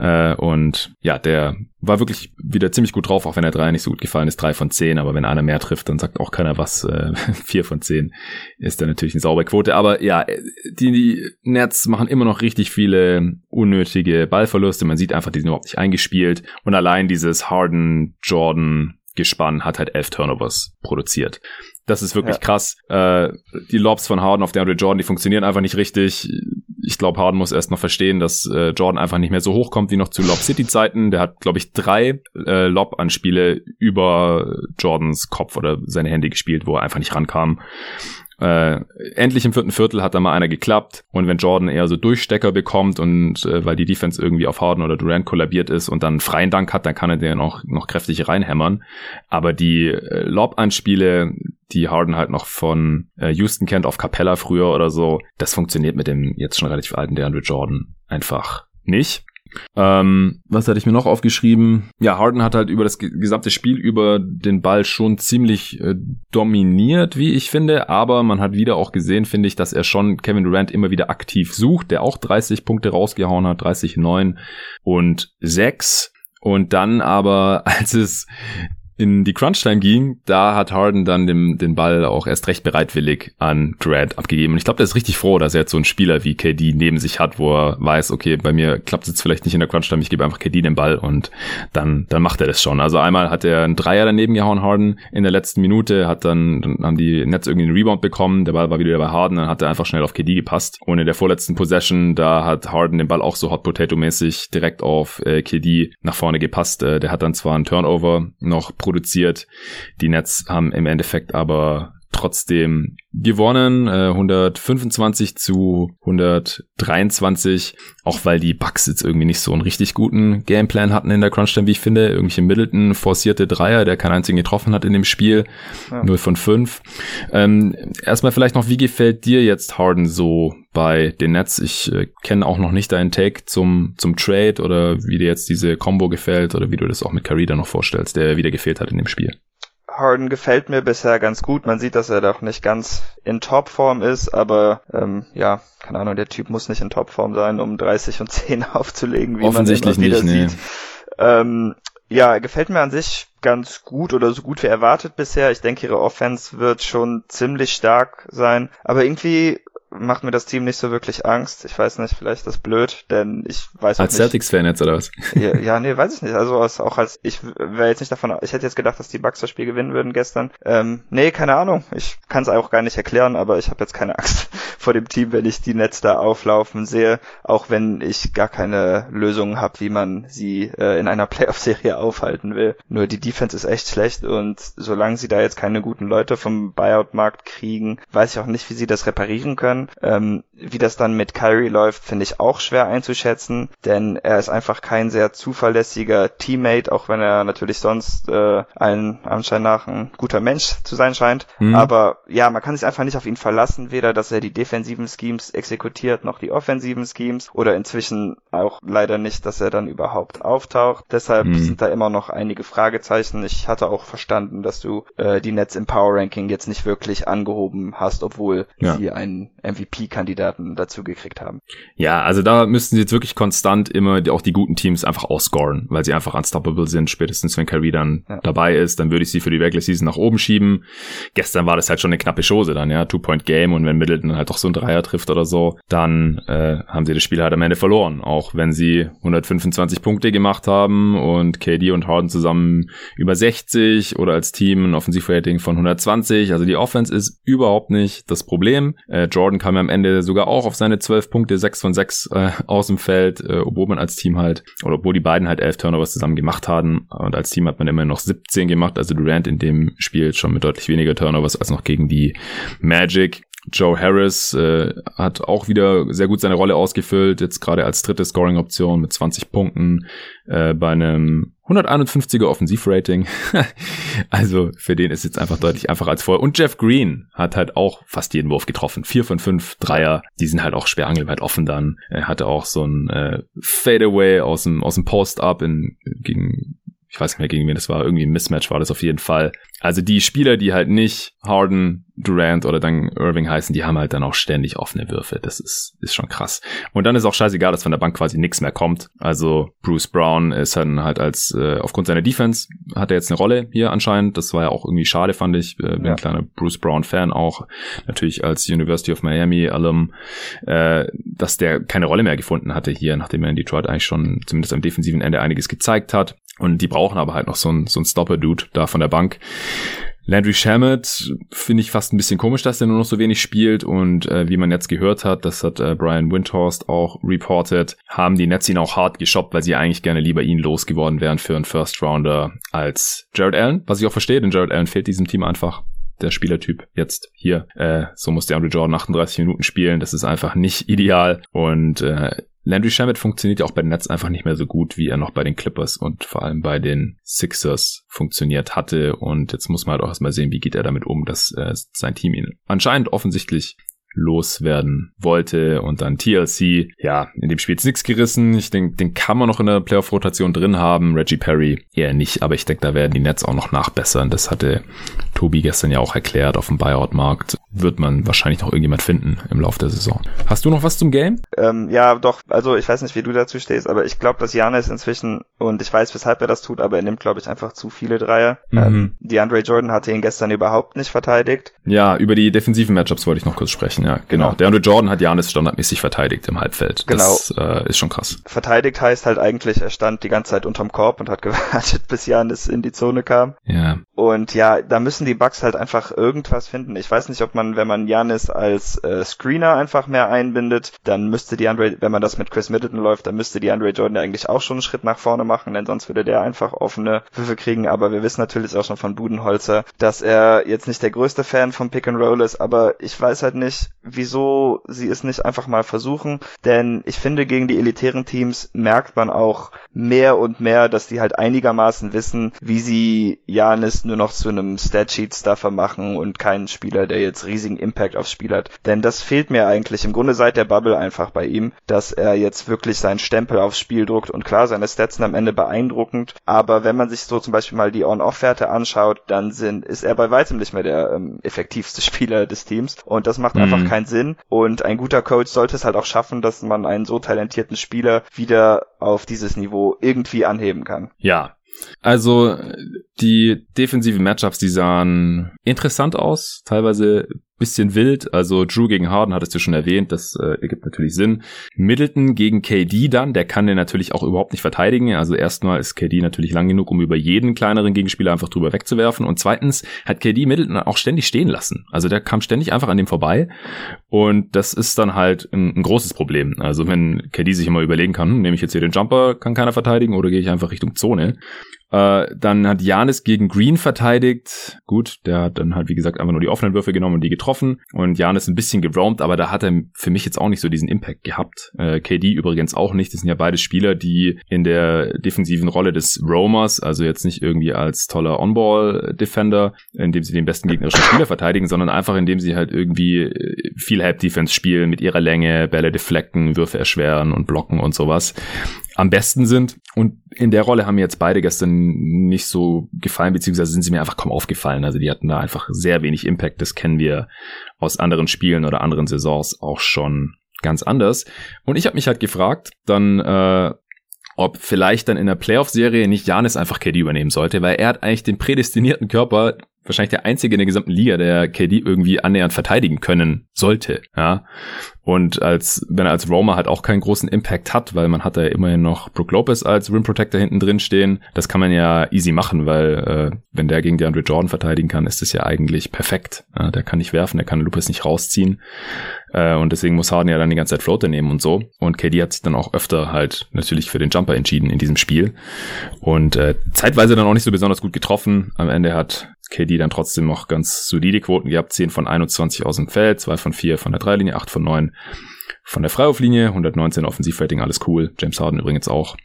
Äh, und ja, der war wirklich wieder ziemlich gut drauf, auch wenn er drei nicht so gut gefallen ist. Drei von zehn, aber wenn einer mehr trifft, dann sagt auch keiner was. Äh, <laughs> vier von zehn ist dann natürlich eine saubere Quote. Aber ja, die, die Nets machen immer noch richtig viele unnötige Ballverluste. Man sieht einfach, die sind überhaupt nicht eingespielt. Und allein dieses Harden, Jordan, Gespann hat halt elf Turnovers produziert. Das ist wirklich ja. krass. Äh, die Lobs von Harden auf DeAndre Jordan, die funktionieren einfach nicht richtig. Ich glaube, Harden muss erst noch verstehen, dass äh, Jordan einfach nicht mehr so hoch kommt wie noch zu Lob City Zeiten. Der hat, glaube ich, drei äh, Lob-Anspiele über Jordans Kopf oder seine Hände gespielt, wo er einfach nicht rankam. Äh, endlich im vierten Viertel hat da mal einer geklappt und wenn Jordan eher so Durchstecker bekommt und äh, weil die Defense irgendwie auf Harden oder Durant kollabiert ist und dann einen freien Dank hat, dann kann er den auch noch kräftig reinhämmern. Aber die äh, Lob-Anspiele, die Harden halt noch von äh, Houston kennt auf Capella früher oder so, das funktioniert mit dem jetzt schon relativ alten DeAndre Jordan einfach nicht. Ähm, was hatte ich mir noch aufgeschrieben? Ja, Harden hat halt über das gesamte Spiel über den Ball schon ziemlich äh, dominiert, wie ich finde, aber man hat wieder auch gesehen, finde ich, dass er schon Kevin Durant immer wieder aktiv sucht, der auch 30 Punkte rausgehauen hat, 30, 9 und 6. Und dann aber, <laughs> als es in die Crunch-Time ging, da hat Harden dann den, den Ball auch erst recht bereitwillig an Durant abgegeben. Und ich glaube, der ist richtig froh, dass er jetzt so einen Spieler wie KD neben sich hat, wo er weiß, okay, bei mir klappt es jetzt vielleicht nicht in der Crunch-Time, ich gebe einfach KD den Ball und dann, dann macht er das schon. Also einmal hat er einen Dreier daneben gehauen, Harden, in der letzten Minute, hat dann, dann haben die Nets irgendwie einen Rebound bekommen, der Ball war wieder bei Harden, dann hat er einfach schnell auf KD gepasst. Und in der vorletzten Possession, da hat Harden den Ball auch so Hot Potato-mäßig direkt auf äh, KD nach vorne gepasst. Äh, der hat dann zwar einen Turnover noch produziert. Die Nets haben im Endeffekt aber trotzdem gewonnen, äh, 125 zu 123, auch weil die Bucks jetzt irgendwie nicht so einen richtig guten Gameplan hatten in der Crunch-Time, wie ich finde. Irgendwelche Middleton forcierte Dreier, der keinen einzigen getroffen hat in dem Spiel, ja. 0 von 5. Ähm, erstmal vielleicht noch, wie gefällt dir jetzt Harden so bei den Nets? Ich äh, kenne auch noch nicht deinen Take zum, zum Trade oder wie dir jetzt diese Combo gefällt oder wie du das auch mit Carida noch vorstellst, der wieder gefehlt hat in dem Spiel. Harden gefällt mir bisher ganz gut. Man sieht, dass er doch nicht ganz in Topform ist, aber ähm, ja, keine Ahnung, der Typ muss nicht in Topform sein, um 30 und 10 <laughs> aufzulegen, wie Offensichtlich man immer wieder nicht, sieht. Ähm, ja, gefällt mir an sich ganz gut oder so gut wie erwartet bisher. Ich denke, ihre Offense wird schon ziemlich stark sein. Aber irgendwie macht mir das Team nicht so wirklich Angst. Ich weiß nicht, vielleicht ist das blöd, denn ich weiß Als Celtics-Fan jetzt, oder was? Ja, <laughs> ja, nee, weiß ich nicht. Also als, auch als, ich wäre jetzt nicht davon, ich hätte jetzt gedacht, dass die Bucks das Spiel gewinnen würden gestern. Ähm, nee, keine Ahnung. Ich kann es auch gar nicht erklären, aber ich habe jetzt keine <laughs> Angst vor dem Team, wenn ich die Nets da auflaufen sehe, auch wenn ich gar keine Lösungen habe, wie man sie äh, in einer <laughs> Playoff-Serie aufhalten will. Nur die Defense ist echt schlecht und solange sie da jetzt keine guten Leute vom Buyout-Markt kriegen, weiß ich auch nicht, wie sie das reparieren können. Ähm, wie das dann mit Kyrie läuft, finde ich auch schwer einzuschätzen, denn er ist einfach kein sehr zuverlässiger Teammate, auch wenn er natürlich sonst äh, ein anscheinend nach ein guter Mensch zu sein scheint. Mhm. Aber ja, man kann sich einfach nicht auf ihn verlassen, weder dass er die defensiven Schemes exekutiert, noch die offensiven Schemes oder inzwischen auch leider nicht, dass er dann überhaupt auftaucht. Deshalb mhm. sind da immer noch einige Fragezeichen. Ich hatte auch verstanden, dass du äh, die Nets im Power Ranking jetzt nicht wirklich angehoben hast, obwohl ja. sie einen MVP-Kandidaten dazu gekriegt haben. Ja, also da müssten sie jetzt wirklich konstant immer auch die guten Teams einfach ausscoren, weil sie einfach unstoppable sind. Spätestens wenn Kyrie dann ja. dabei ist, dann würde ich sie für die Regular Season nach oben schieben. Gestern war das halt schon eine knappe Chose dann, ja, Two-Point-Game und wenn Middleton halt doch so ein Dreier trifft oder so, dann äh, haben sie das Spiel halt am Ende verloren. Auch wenn sie 125 Punkte gemacht haben und KD und Harden zusammen über 60 oder als Team ein Offensivrating von 120. Also die Offense ist überhaupt nicht das Problem. Äh, Jordan kam ja am Ende sogar auch auf seine 12 Punkte, 6 von 6 äh, aus dem Feld, äh, obwohl man als Team halt, oder obwohl die beiden halt 11 Turnovers zusammen gemacht haben. Und als Team hat man immer noch 17 gemacht, also Durant in dem Spiel schon mit deutlich weniger Turnovers als noch gegen die Magic. Joe Harris äh, hat auch wieder sehr gut seine Rolle ausgefüllt, jetzt gerade als dritte Scoring-Option mit 20 Punkten äh, bei einem 151er Offensivrating. <laughs> also für den ist jetzt einfach deutlich einfacher als vorher. Und Jeff Green hat halt auch fast jeden Wurf getroffen. Vier von fünf Dreier, die sind halt auch schwer angelweit offen dann. Er hatte auch so ein äh, Fadeaway aus dem, aus dem Post-Up in, gegen ich weiß nicht mehr gegen wen das war, irgendwie ein Mismatch war das auf jeden Fall. Also die Spieler, die halt nicht Harden, Durant oder dann Irving heißen, die haben halt dann auch ständig offene Würfe. Das ist, ist schon krass. Und dann ist auch scheißegal, dass von der Bank quasi nichts mehr kommt. Also Bruce Brown ist dann halt als, äh, aufgrund seiner Defense hat er jetzt eine Rolle hier anscheinend. Das war ja auch irgendwie schade, fand ich. Äh, bin ja. ein kleiner Bruce Brown Fan auch. Natürlich als University of Miami Alum, äh, dass der keine Rolle mehr gefunden hatte hier, nachdem er in Detroit eigentlich schon zumindest am defensiven Ende einiges gezeigt hat. Und die brauchen aber halt noch so ein, so ein Stopper-Dude da von der Bank. Landry Shamet finde ich fast ein bisschen komisch, dass er nur noch so wenig spielt und äh, wie man jetzt gehört hat, das hat äh, Brian Windhorst auch reported, haben die Nets ihn auch hart geshoppt, weil sie eigentlich gerne lieber ihn losgeworden wären für einen First Rounder als Jared Allen, was ich auch verstehe, denn Jared Allen fehlt diesem Team einfach der Spielertyp jetzt hier. Äh, so muss der Andre Jordan 38 Minuten spielen. Das ist einfach nicht <laughs> ideal. Und äh, Landry Shamet funktioniert ja auch bei den Nets einfach nicht mehr so gut, wie er noch bei den Clippers und vor allem bei den Sixers funktioniert hatte. Und jetzt muss man halt auch erstmal sehen, wie geht er damit um, dass äh, sein Team ihn anscheinend offensichtlich loswerden wollte und dann TLC, ja, in dem Spiel ist nichts gerissen. Ich denke, den kann man noch in der Playoff-Rotation drin haben. Reggie Perry eher nicht, aber ich denke, da werden die Nets auch noch nachbessern. Das hatte Tobi gestern ja auch erklärt. Auf dem Buyout-Markt wird man wahrscheinlich noch irgendjemand finden im Laufe der Saison. Hast du noch was zum Game? Ähm, ja, doch. Also ich weiß nicht, wie du dazu stehst, aber ich glaube, dass Janis inzwischen, und ich weiß, weshalb er das tut, aber er nimmt, glaube ich, einfach zu viele Dreier. Mhm. Ähm, die Andre Jordan hatte ihn gestern überhaupt nicht verteidigt. Ja, über die defensiven Matchups wollte ich noch kurz sprechen. Ja, genau. genau. Der Andre Jordan hat Janis standardmäßig verteidigt im Halbfeld. Genau. Das äh, ist schon krass. Verteidigt heißt halt eigentlich, er stand die ganze Zeit unterm Korb und hat <laughs> gewartet, bis Janis in die Zone kam. Ja. Und ja, da müssen die Bucks halt einfach irgendwas finden. Ich weiß nicht, ob man, wenn man Janis als äh, Screener einfach mehr einbindet, dann müsste die Andre, wenn man das mit Chris Middleton läuft, dann müsste die Andre Jordan ja eigentlich auch schon einen Schritt nach vorne machen, denn sonst würde der einfach offene Würfe kriegen. Aber wir wissen natürlich auch schon von Budenholzer, dass er jetzt nicht der größte Fan vom Pick and Roll ist, aber ich weiß halt nicht, wieso sie es nicht einfach mal versuchen, denn ich finde, gegen die elitären Teams merkt man auch mehr und mehr, dass die halt einigermaßen wissen, wie sie Janis nur noch zu einem Statsheet-Stuffer machen und keinen Spieler, der jetzt riesigen Impact aufs Spiel hat. Denn das fehlt mir eigentlich im Grunde seit der Bubble einfach bei ihm, dass er jetzt wirklich seinen Stempel aufs Spiel druckt und klar, seine Stats sind am Ende beeindruckend, aber wenn man sich so zum Beispiel mal die On-Off-Werte anschaut, dann sind, ist er bei weitem nicht mehr der ähm, effektivste <laughs> Spieler des Teams und das macht mhm. einfach keinen Sinn. Und ein guter Coach sollte es halt auch schaffen, dass man einen so talentierten Spieler wieder auf dieses Niveau irgendwie anheben kann. Ja, also die defensiven Matchups, die sahen interessant aus, teilweise bisschen wild. Also Drew gegen Harden hattest du schon erwähnt, das äh, ergibt natürlich Sinn. Middleton gegen KD dann, der kann den natürlich auch überhaupt nicht verteidigen. Also erstmal ist KD natürlich lang genug, um über jeden kleineren Gegenspieler einfach drüber wegzuwerfen. Und zweitens hat KD Middleton auch ständig stehen lassen. Also der kam ständig einfach an dem vorbei. Und das ist dann halt ein, ein großes Problem. Also wenn KD sich immer überlegen kann, hm, nehme ich jetzt hier den Jumper, kann keiner verteidigen oder gehe ich einfach Richtung Zone. Äh, dann hat Janis gegen Green verteidigt. Gut, der hat dann halt, wie gesagt, einfach nur die offenen Würfe genommen und die getroffen. Und Janis ein bisschen geroamt, aber da hat er für mich jetzt auch nicht so diesen Impact gehabt. Äh, KD übrigens auch nicht. Das sind ja beide Spieler, die in der defensiven Rolle des Roamers, also jetzt nicht irgendwie als toller On-Ball-Defender, indem sie den besten gegnerischen Spieler verteidigen, sondern einfach indem sie halt irgendwie viel Help-Defense spielen mit ihrer Länge, Bälle deflecken, Würfe erschweren und blocken und sowas am besten sind. Und in der Rolle haben mir jetzt beide gestern nicht so gefallen, beziehungsweise sind sie mir einfach kaum aufgefallen. Also die hatten da einfach sehr wenig Impact. Das kennen wir aus anderen Spielen oder anderen Saisons auch schon ganz anders. Und ich habe mich halt gefragt, dann äh, ob vielleicht dann in der Playoff-Serie nicht Janis einfach KD übernehmen sollte, weil er hat eigentlich den prädestinierten Körper, wahrscheinlich der einzige in der gesamten Liga, der KD irgendwie annähernd verteidigen können sollte, ja. Und als, wenn er als Roamer halt auch keinen großen Impact hat, weil man hat da ja immerhin noch Brook Lopez als Rim Protector hinten drin stehen, das kann man ja easy machen, weil äh, wenn der gegen DeAndre Jordan verteidigen kann, ist das ja eigentlich perfekt. Ja, der kann nicht werfen, der kann Lopez nicht rausziehen. Äh, und deswegen muss Harden ja dann die ganze Zeit Floater nehmen und so. Und KD hat sich dann auch öfter halt natürlich für den Jumper entschieden in diesem Spiel. Und äh, zeitweise dann auch nicht so besonders gut getroffen. Am Ende hat KD dann trotzdem noch ganz solide Quoten gehabt. 10 von 21 aus dem Feld, 2 von 4 von der Dreilinie, 8 von 9 von der Freiwurflinie, 119 Offensivrating, alles cool. James Harden übrigens auch.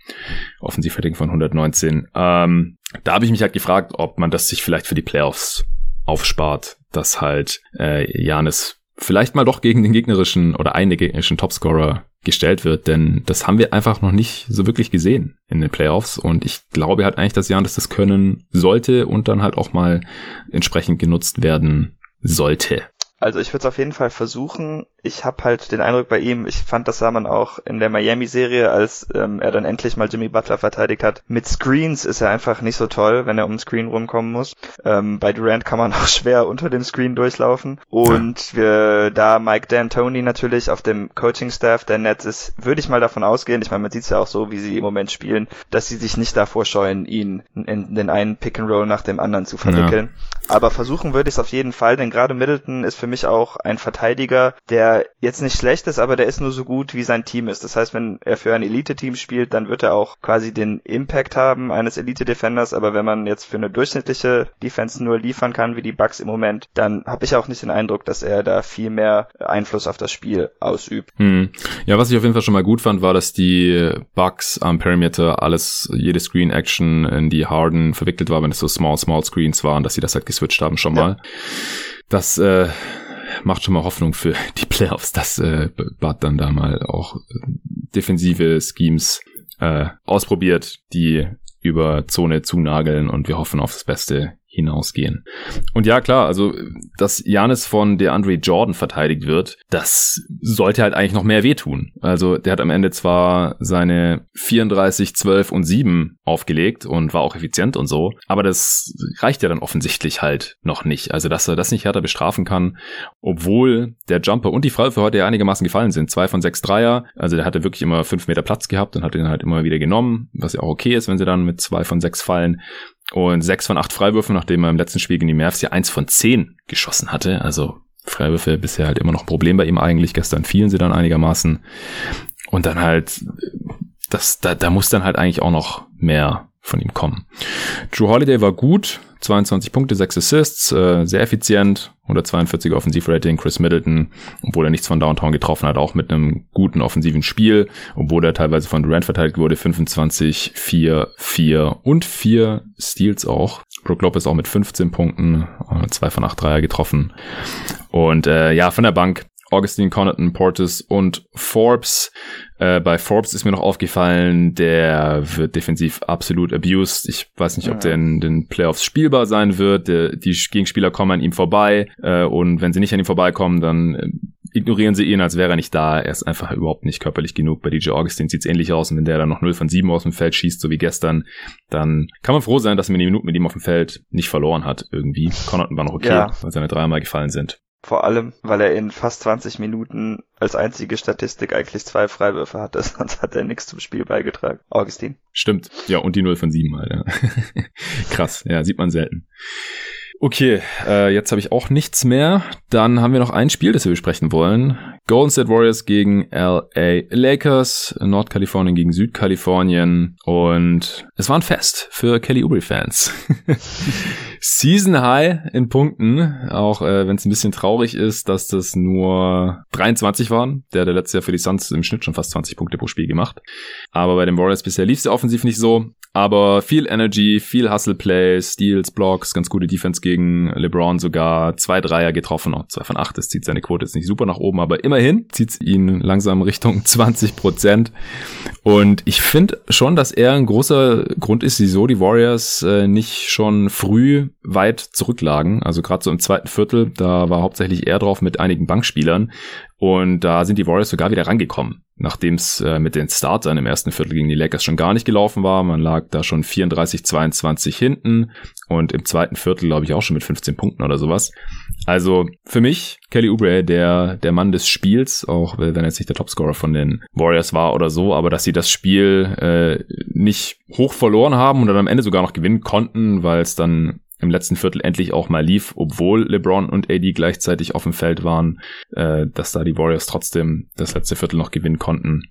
Offensivrating von 119. Ähm, da habe ich mich halt gefragt, ob man das sich vielleicht für die Playoffs aufspart, dass halt äh, Janis vielleicht mal doch gegen den gegnerischen oder einen gegnerischen Topscorer gestellt wird, denn das haben wir einfach noch nicht so wirklich gesehen in den Playoffs und ich glaube halt eigentlich, dass Janis das können sollte und dann halt auch mal entsprechend genutzt werden sollte. Also ich würde es auf jeden Fall versuchen. Ich habe halt den Eindruck bei ihm, ich fand, das sah man auch in der Miami-Serie, als ähm, er dann endlich mal Jimmy Butler verteidigt hat. Mit Screens ist er einfach nicht so toll, wenn er um den Screen rumkommen muss. Ähm, bei Durant kann man <laughs> auch schwer unter dem Screen durchlaufen. Und wir, da Mike D'Antoni natürlich auf dem Coaching-Staff der Nets ist, würde ich mal davon ausgehen, ich meine, man sieht es ja auch so, wie sie im Moment spielen, dass sie sich nicht davor scheuen, ihn in den einen Pick-and-Roll nach dem anderen zu verwickeln. Ja. Aber versuchen würde ich es auf jeden Fall, denn gerade Middleton ist für mich auch ein Verteidiger, der jetzt nicht schlecht ist, aber der ist nur so gut, wie sein Team ist. Das heißt, wenn er für ein Elite-Team spielt, dann wird er auch quasi den Impact haben eines Elite-Defenders, aber wenn man jetzt für eine durchschnittliche Defense nur liefern kann, wie die Bucks im Moment, dann habe ich auch nicht den Eindruck, dass er da viel mehr Einfluss auf das Spiel ausübt. Hm. Ja, was ich auf jeden Fall schon mal gut fand, war, dass die Bucks am Perimeter alles, jede Screen-Action in die Harden verwickelt war, wenn es so Small, Small Screens waren, dass sie das halt geswitcht haben schon mal. Ja. Das äh, macht schon mal Hoffnung für die Playoffs, dass äh, Bud dann da mal auch äh, defensive Schemes äh, ausprobiert, die über Zone zunageln und wir hoffen auf das Beste hinausgehen. Und ja, klar, also, dass Janis von der Andre Jordan verteidigt wird, das sollte halt eigentlich noch mehr wehtun. Also, der hat am Ende zwar seine 34, 12 und 7 aufgelegt und war auch effizient und so, aber das reicht ja dann offensichtlich halt noch nicht. Also, dass er das nicht härter bestrafen kann, obwohl der Jumper und die Freiwürfe heute ja einigermaßen gefallen sind. Zwei von sechs Dreier, also der hatte wirklich immer fünf Meter Platz gehabt und hat den halt immer wieder genommen, was ja auch okay ist, wenn sie dann mit zwei von sechs fallen und sechs von acht Freiwürfen, nachdem er im letzten Spiel gegen die Mavs ja eins von zehn geschossen hatte. Also Freiwürfe bisher halt immer noch ein Problem bei ihm eigentlich. Gestern fielen sie dann einigermaßen. Und dann halt, das, da, da muss dann halt eigentlich auch noch mehr von ihm kommen. Drew Holiday war gut, 22 Punkte, 6 Assists, äh, sehr effizient, 142 Offensivrating. Chris Middleton, obwohl er nichts von Downtown getroffen hat, auch mit einem guten offensiven Spiel, obwohl er teilweise von Durant verteidigt wurde, 25, 4, 4 und 4 Steals auch. Brook Lopez auch mit 15 Punkten, 2 von 8 Dreier getroffen. Und äh, ja, von der Bank Augustine Connaughton, Portis und Forbes. Äh, bei Forbes ist mir noch aufgefallen, der wird defensiv absolut abused. Ich weiß nicht, ob der in den Playoffs spielbar sein wird. Der, die Gegenspieler kommen an ihm vorbei äh, und wenn sie nicht an ihm vorbeikommen, dann äh, ignorieren sie ihn, als wäre er nicht da. Er ist einfach überhaupt nicht körperlich genug. Bei DJ Augustine sieht es ähnlich aus und wenn der dann noch 0 von 7 aus dem Feld schießt, so wie gestern, dann kann man froh sein, dass man die Minuten mit ihm auf dem Feld nicht verloren hat irgendwie. Connaughton war noch okay, ja. weil seine dreimal gefallen sind. Vor allem, weil er in fast 20 Minuten als einzige Statistik eigentlich zwei Freiwürfe hatte, <laughs> sonst hat er nichts zum Spiel beigetragen. Augustin. Stimmt. Ja, und die 0 von 7 halt. Ja. <laughs> Krass. Ja, sieht man selten. Okay, äh, jetzt habe ich auch nichts mehr. Dann haben wir noch ein Spiel, das wir besprechen wollen. Golden State Warriors gegen LA Lakers, Nordkalifornien gegen Südkalifornien. Und es war ein Fest für Kelly Oubre-Fans. <laughs> Season High in Punkten, auch äh, wenn es ein bisschen traurig ist, dass das nur 23 waren. Der hat letztes Jahr für die Suns im Schnitt schon fast 20 Punkte pro Spiel gemacht. Aber bei den Warriors bisher lief es ja offensiv nicht so. Aber viel Energy, viel Hustle Play, Steals, Blocks, ganz gute Defense gegen LeBron sogar. Zwei Dreier getroffen, noch zwei von acht. Das zieht seine Quote jetzt nicht super nach oben, aber immerhin zieht ihn langsam Richtung 20 Prozent. Und ich finde schon, dass er ein großer Grund ist, wieso die Warriors äh, nicht schon früh weit zurücklagen. Also gerade so im zweiten Viertel, da war hauptsächlich er drauf mit einigen Bankspielern. Und da sind die Warriors sogar wieder rangekommen, nachdem es äh, mit den Startern im ersten Viertel gegen die Lakers schon gar nicht gelaufen war. Man lag da schon 34-22 hinten und im zweiten Viertel, glaube ich, auch schon mit 15 Punkten oder sowas. Also für mich, Kelly Oubre, der, der Mann des Spiels, auch wenn er jetzt nicht der Topscorer von den Warriors war oder so, aber dass sie das Spiel äh, nicht hoch verloren haben und dann am Ende sogar noch gewinnen konnten, weil es dann im letzten Viertel endlich auch mal lief, obwohl LeBron und AD gleichzeitig auf dem Feld waren, äh, dass da die Warriors trotzdem das letzte Viertel noch gewinnen konnten.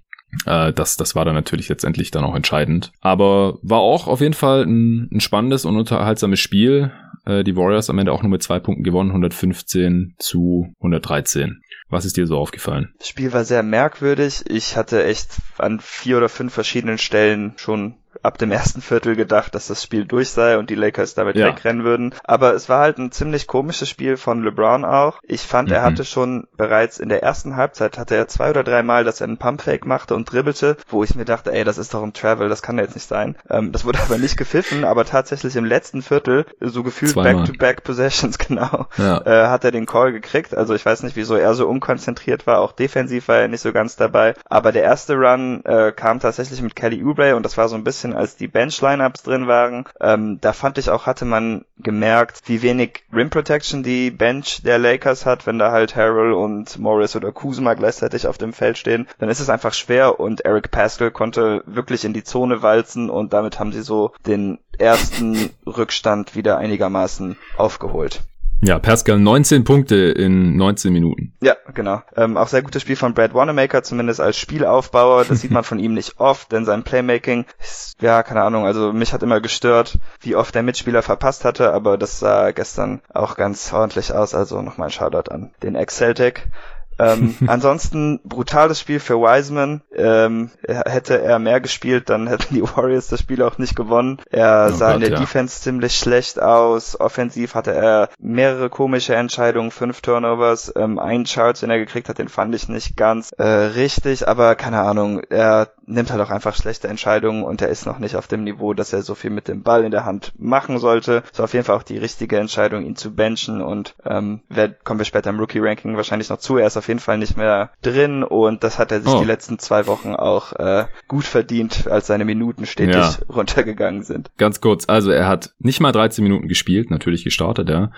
Äh, das, das war dann natürlich letztendlich dann auch entscheidend. Aber war auch auf jeden Fall ein, ein spannendes und unterhaltsames Spiel. Äh, die Warriors am Ende auch nur mit zwei Punkten gewonnen, 115 zu 113. Was ist dir so aufgefallen? Das Spiel war sehr merkwürdig. Ich hatte echt an vier oder fünf verschiedenen Stellen schon ab dem ersten Viertel gedacht, dass das Spiel durch sei und die Lakers damit ja. wegrennen würden. Aber es war halt ein ziemlich komisches Spiel von LeBron auch. Ich fand, mhm. er hatte schon bereits in der ersten Halbzeit hatte er zwei oder drei Mal, dass er einen Pumpfake machte und dribbelte, wo ich mir dachte, ey, das ist doch ein Travel, das kann jetzt nicht sein. Ähm, das wurde <laughs> aber nicht gepfiffen, aber tatsächlich im letzten Viertel, so gefühlt Back-to-Back -back Possessions, <laughs> genau, ja. äh, hat er den Call gekriegt. Also ich weiß nicht, wieso er so unkonzentriert war, auch defensiv war er nicht so ganz dabei. Aber der erste Run äh, kam tatsächlich mit Kelly Oubre und das war so ein bisschen als die Bench-Lineups drin waren. Ähm, da fand ich auch, hatte man gemerkt, wie wenig Rim Protection die Bench der Lakers hat, wenn da halt Harrell und Morris oder Kuzma gleichzeitig auf dem Feld stehen. Dann ist es einfach schwer und Eric Pascal konnte wirklich in die Zone walzen und damit haben sie so den ersten Rückstand wieder einigermaßen aufgeholt. Ja, Pascal 19 Punkte in 19 Minuten. Ja, genau. Ähm, auch sehr gutes Spiel von Brad Wanamaker, zumindest als Spielaufbauer. Das sieht man von ihm nicht oft, denn sein Playmaking ist, ja, keine Ahnung, also mich hat immer gestört, wie oft der Mitspieler verpasst hatte, aber das sah gestern auch ganz ordentlich aus. Also nochmal ein Shoutout an den Ex-Celtic. Ähm, <laughs> ansonsten brutales Spiel für Wiseman. Ähm, hätte er mehr gespielt, dann hätten die Warriors das Spiel auch nicht gewonnen. Er oh sah Gott, in der ja. Defense ziemlich schlecht aus. Offensiv hatte er mehrere komische Entscheidungen, fünf Turnovers. Ähm, einen Charles, den er gekriegt hat, den fand ich nicht ganz äh, richtig, aber keine Ahnung. Er nimmt halt auch einfach schlechte Entscheidungen und er ist noch nicht auf dem Niveau, dass er so viel mit dem Ball in der Hand machen sollte. Ist auf jeden Fall auch die richtige Entscheidung, ihn zu benchen und ähm, wer, kommen wir später im Rookie-Ranking wahrscheinlich noch zu. Er ist auf jeden Fall nicht mehr drin und das hat er sich oh. die letzten zwei Wochen auch äh, gut verdient, als seine Minuten stetig ja. <laughs> runtergegangen sind. Ganz kurz, also er hat nicht mal 13 Minuten gespielt, natürlich gestartet, ja.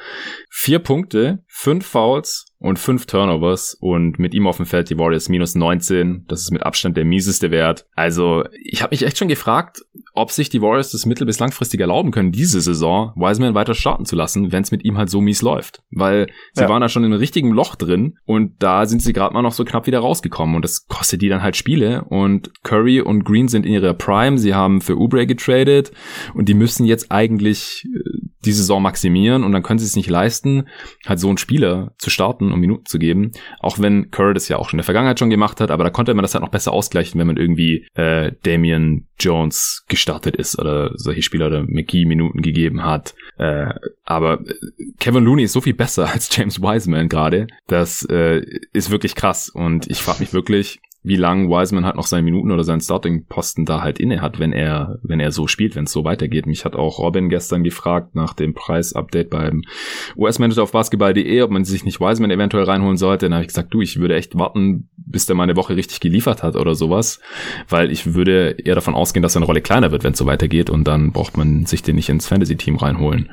Vier Punkte, fünf Fouls, und fünf Turnovers und mit ihm auf dem Feld die Warriors minus 19. Das ist mit Abstand der mieseste Wert. Also ich habe mich echt schon gefragt, ob sich die Warriors das mittel- bis langfristig erlauben können, diese Saison Wiseman weiter starten zu lassen, wenn es mit ihm halt so mies läuft. Weil sie ja. waren da schon in einem richtigen Loch drin und da sind sie gerade mal noch so knapp wieder rausgekommen und das kostet die dann halt Spiele und Curry und Green sind in ihrer Prime, sie haben für Ubre getradet und die müssen jetzt eigentlich äh, die Saison maximieren und dann können sie es nicht leisten, halt so einen Spieler zu starten, um Minuten zu geben. Auch wenn Curry das ja auch schon in der Vergangenheit schon gemacht hat, aber da konnte man das halt noch besser ausgleichen, wenn man irgendwie äh, Damian Jones gestartet ist oder solche Spieler oder McGee Minuten gegeben hat. Äh, aber Kevin Looney ist so viel besser <laughs> als James Wiseman gerade. Das äh, ist wirklich krass und ich frage mich wirklich, wie lang Wiseman halt noch seine Minuten oder seinen Starting-Posten da halt inne hat, wenn er, wenn er so spielt, wenn es so weitergeht. Mich hat auch Robin gestern gefragt nach dem Preis-Update beim US-Manager auf basketball.de, ob man sich nicht Wiseman eventuell reinholen sollte. Dann habe ich gesagt, du, ich würde echt warten, bis der mal eine Woche richtig geliefert hat oder sowas, weil ich würde eher davon ausgehen, dass seine Rolle kleiner wird, wenn es so weitergeht und dann braucht man sich den nicht ins Fantasy-Team reinholen.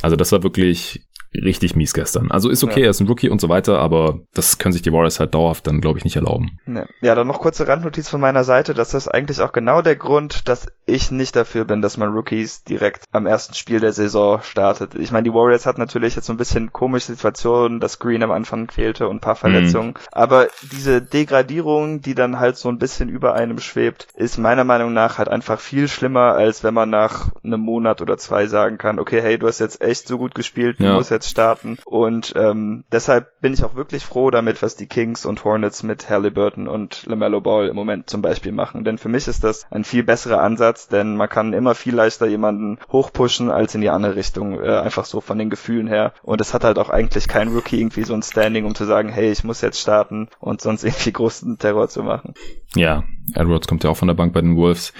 Also das war wirklich richtig mies gestern. Also ist okay, ja. er ist ein Rookie und so weiter, aber das können sich die Warriors halt dauerhaft dann, glaube ich, nicht erlauben. Ja, dann noch kurze Randnotiz von meiner Seite. Das ist eigentlich auch genau der Grund, dass ich nicht dafür bin, dass man Rookies direkt am ersten Spiel der Saison startet. Ich meine, die Warriors hat natürlich jetzt so ein bisschen komische Situationen, dass Green am Anfang fehlte und ein paar Verletzungen. Mhm. Aber diese Degradierung, die dann halt so ein bisschen über einem schwebt, ist meiner Meinung nach halt einfach viel schlimmer, als wenn man nach einem Monat oder zwei sagen kann, okay, hey, du hast jetzt echt so gut gespielt, du ja. musst jetzt jetzt starten. Und ähm, deshalb bin ich auch wirklich froh damit, was die Kings und Hornets mit Halliburton und LaMelo Ball im Moment zum Beispiel machen. Denn für mich ist das ein viel besserer Ansatz, denn man kann immer viel leichter jemanden hochpushen als in die andere Richtung, äh, einfach so von den Gefühlen her. Und es hat halt auch eigentlich kein Rookie irgendwie so ein Standing, um zu sagen, hey, ich muss jetzt starten und sonst irgendwie großen Terror zu machen. Ja, Edwards kommt ja auch von der Bank bei den Wolves.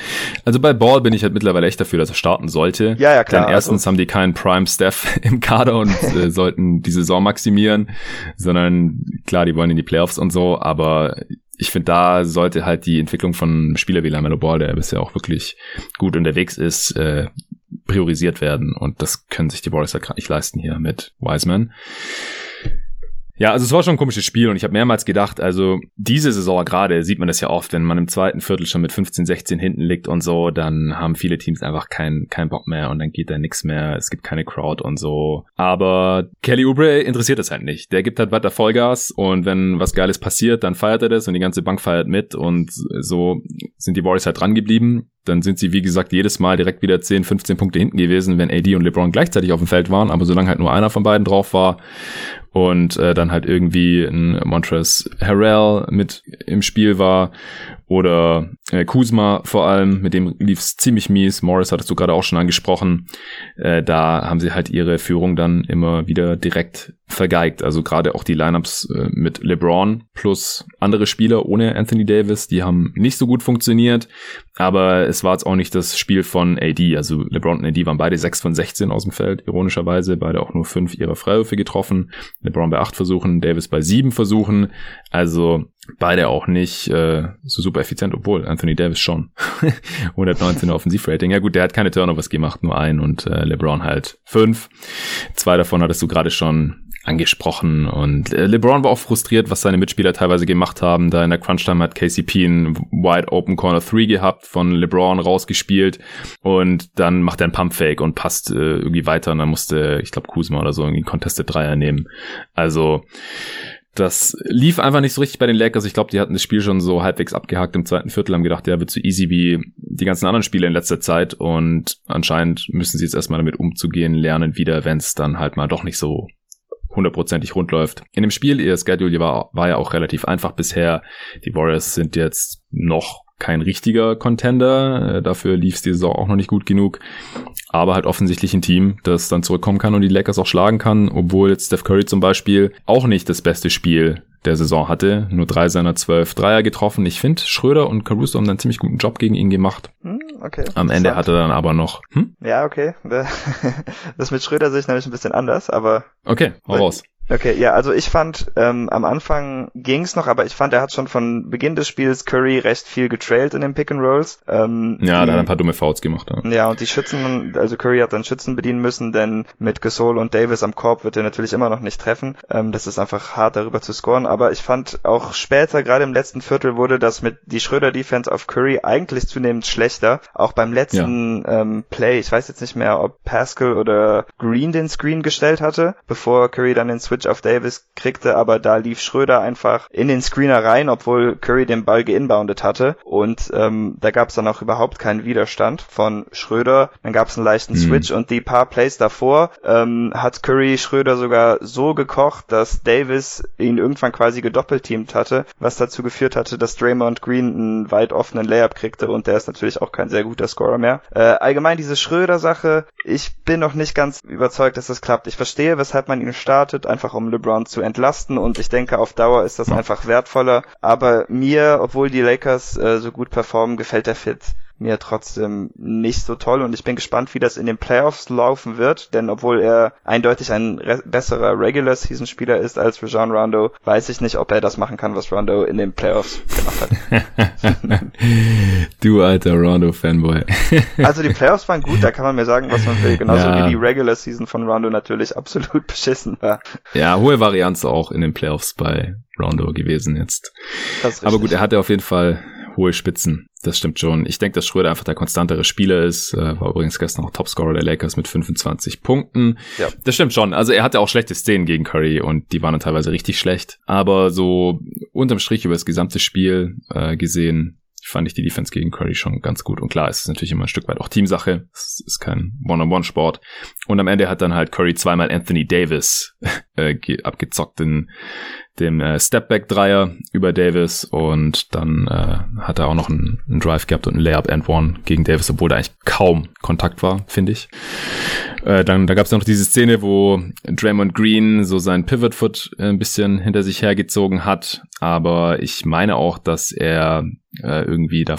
Also bei Ball bin ich halt mittlerweile echt dafür, dass er starten sollte. Ja, ja, klar. Denn erstens also. haben die keinen Prime Staff <laughs> im Kader und äh, sollten die Saison maximieren, sondern klar, die wollen in die Playoffs und so, aber ich finde, da sollte halt die Entwicklung von Spieler wie Lamelo Ball, der bisher auch wirklich gut unterwegs ist, äh, priorisiert werden. Und das können sich die Warriors halt nicht leisten hier mit Wiseman. Ja, also es war schon ein komisches Spiel und ich habe mehrmals gedacht, also diese Saison gerade sieht man das ja oft, wenn man im zweiten Viertel schon mit 15, 16 hinten liegt und so, dann haben viele Teams einfach keinen kein Bock mehr und dann geht da nichts mehr, es gibt keine Crowd und so. Aber Kelly Oubre interessiert es halt nicht. Der gibt halt weiter Vollgas und wenn was Geiles passiert, dann feiert er das und die ganze Bank feiert mit und so sind die Warriors halt dran geblieben dann sind sie, wie gesagt, jedes Mal direkt wieder 10, 15 Punkte hinten gewesen, wenn AD und LeBron gleichzeitig auf dem Feld waren. Aber solange halt nur einer von beiden drauf war und äh, dann halt irgendwie ein Montrezl Harrell mit im Spiel war oder äh, Kuzma vor allem, mit dem lief's ziemlich mies. Morris hattest du gerade auch schon angesprochen. Äh, da haben sie halt ihre Führung dann immer wieder direkt vergeigt. Also gerade auch die Lineups äh, mit LeBron plus andere Spieler ohne Anthony Davis, die haben nicht so gut funktioniert. Aber es war jetzt auch nicht das Spiel von AD. Also LeBron und AD waren beide 6 von 16 aus dem Feld, ironischerweise. Beide auch nur 5 ihrer Freiwürfe getroffen. LeBron bei 8 Versuchen, Davis bei 7 Versuchen. Also beide auch nicht äh, so super effizient, obwohl Anthony Davis schon. <laughs> 119 Offensivrating. Ja gut, der hat keine Turnovers gemacht, nur ein und äh, LeBron halt 5. Zwei davon hattest du gerade schon angesprochen und äh, LeBron war auch frustriert, was seine Mitspieler teilweise gemacht haben. Da in der Crunch-Time hat KCP einen Wide Open Corner 3 gehabt, von LeBron rausgespielt und dann macht er einen Pump-Fake und passt äh, irgendwie weiter und dann musste, ich glaube, Kuzma oder so irgendwie einen Contested Dreier nehmen. Also das lief einfach nicht so richtig bei den Lakers. Ich glaube, die hatten das Spiel schon so halbwegs abgehakt im zweiten Viertel, haben gedacht, ja, wird so easy wie die ganzen anderen Spiele in letzter Zeit. Und anscheinend müssen sie jetzt erstmal damit umzugehen, lernen wieder, wenn es dann halt mal doch nicht so hundertprozentig rund läuft. In dem Spiel, ihr Schedule war, war ja auch relativ einfach bisher. Die Warriors sind jetzt noch kein richtiger Contender. Äh, dafür lief es die Saison auch noch nicht gut genug. Aber halt offensichtlich ein Team, das dann zurückkommen kann und die Lakers auch schlagen kann, obwohl jetzt Steph Curry zum Beispiel auch nicht das beste Spiel der Saison hatte. Nur drei seiner zwölf Dreier getroffen. Ich finde, Schröder und Caruso haben einen ziemlich guten Job gegen ihn gemacht. Hm, okay. Am Ende hat er dann aber noch. Hm? Ja, okay. <laughs> Das mit Schröder sehe ich nämlich ein bisschen anders, aber. Okay, hau raus. Okay, ja, also ich fand, ähm, am Anfang ging's noch, aber ich fand, er hat schon von Beginn des Spiels Curry recht viel getrailt in den Pick and Rolls. Ähm, ja, da hat er ein paar dumme Fouls gemacht. Ja. ja, und die Schützen, also Curry hat dann Schützen bedienen müssen, denn mit Gasol und Davis am Korb wird er natürlich immer noch nicht treffen. Ähm, das ist einfach hart, darüber zu scoren, aber ich fand auch später, gerade im letzten Viertel, wurde das mit die Schröder-Defense auf Curry eigentlich zunehmend schlechter. Auch beim letzten ja. ähm, Play, ich weiß jetzt nicht mehr, ob Pascal oder Green den Screen gestellt hatte, bevor Curry dann den Switch Switch auf Davis kriegte, aber da lief Schröder einfach in den Screener rein, obwohl Curry den Ball geinboundet hatte und ähm, da gab es dann auch überhaupt keinen Widerstand von Schröder. Dann gab es einen leichten mhm. Switch und die paar Plays davor ähm, hat Curry Schröder sogar so gekocht, dass Davis ihn irgendwann quasi gedoppelteamt hatte, was dazu geführt hatte, dass Draymond Green einen weit offenen Layup kriegte und der ist natürlich auch kein sehr guter Scorer mehr. Äh, allgemein diese Schröder-Sache, ich bin noch nicht ganz überzeugt, dass das klappt. Ich verstehe, weshalb man ihn startet, einfach einfach um LeBron zu entlasten und ich denke, auf Dauer ist das einfach wertvoller. Aber mir, obwohl die Lakers äh, so gut performen, gefällt der Fit mir trotzdem nicht so toll und ich bin gespannt, wie das in den Playoffs laufen wird, denn obwohl er eindeutig ein re besserer Regular Season Spieler ist als Rajon Rondo, weiß ich nicht, ob er das machen kann, was Rondo in den Playoffs gemacht hat. <laughs> du alter Rondo Fanboy. <laughs> also die Playoffs waren gut, da kann man mir sagen, was man will, genauso ja. wie die Regular Season von Rondo natürlich absolut <laughs> beschissen war. Ja, hohe Varianz auch in den Playoffs bei Rondo gewesen jetzt. Aber gut, er hatte auf jeden Fall hohe Spitzen. Das stimmt schon. Ich denke, dass Schröder einfach der konstantere Spieler ist. Äh, war übrigens gestern auch Topscorer der Lakers mit 25 Punkten. Ja. Das stimmt schon. Also er hatte auch schlechte Szenen gegen Curry und die waren dann teilweise richtig schlecht. Aber so unterm Strich über das gesamte Spiel äh, gesehen fand ich die Defense gegen Curry schon ganz gut. Und klar, es ist natürlich immer ein Stück weit auch Teamsache. Es ist kein One-on-One-Sport. Und am Ende hat dann halt Curry zweimal Anthony Davis <laughs> äh, abgezockt in dem äh, Stepback-Dreier über Davis und dann äh, hat er auch noch einen, einen Drive gehabt und einen Layup and One gegen Davis, obwohl da eigentlich kaum Kontakt war, finde ich. Äh, dann da gab es noch diese Szene, wo Draymond Green so seinen Pivot Foot äh, ein bisschen hinter sich hergezogen hat, aber ich meine auch, dass er äh, irgendwie, da,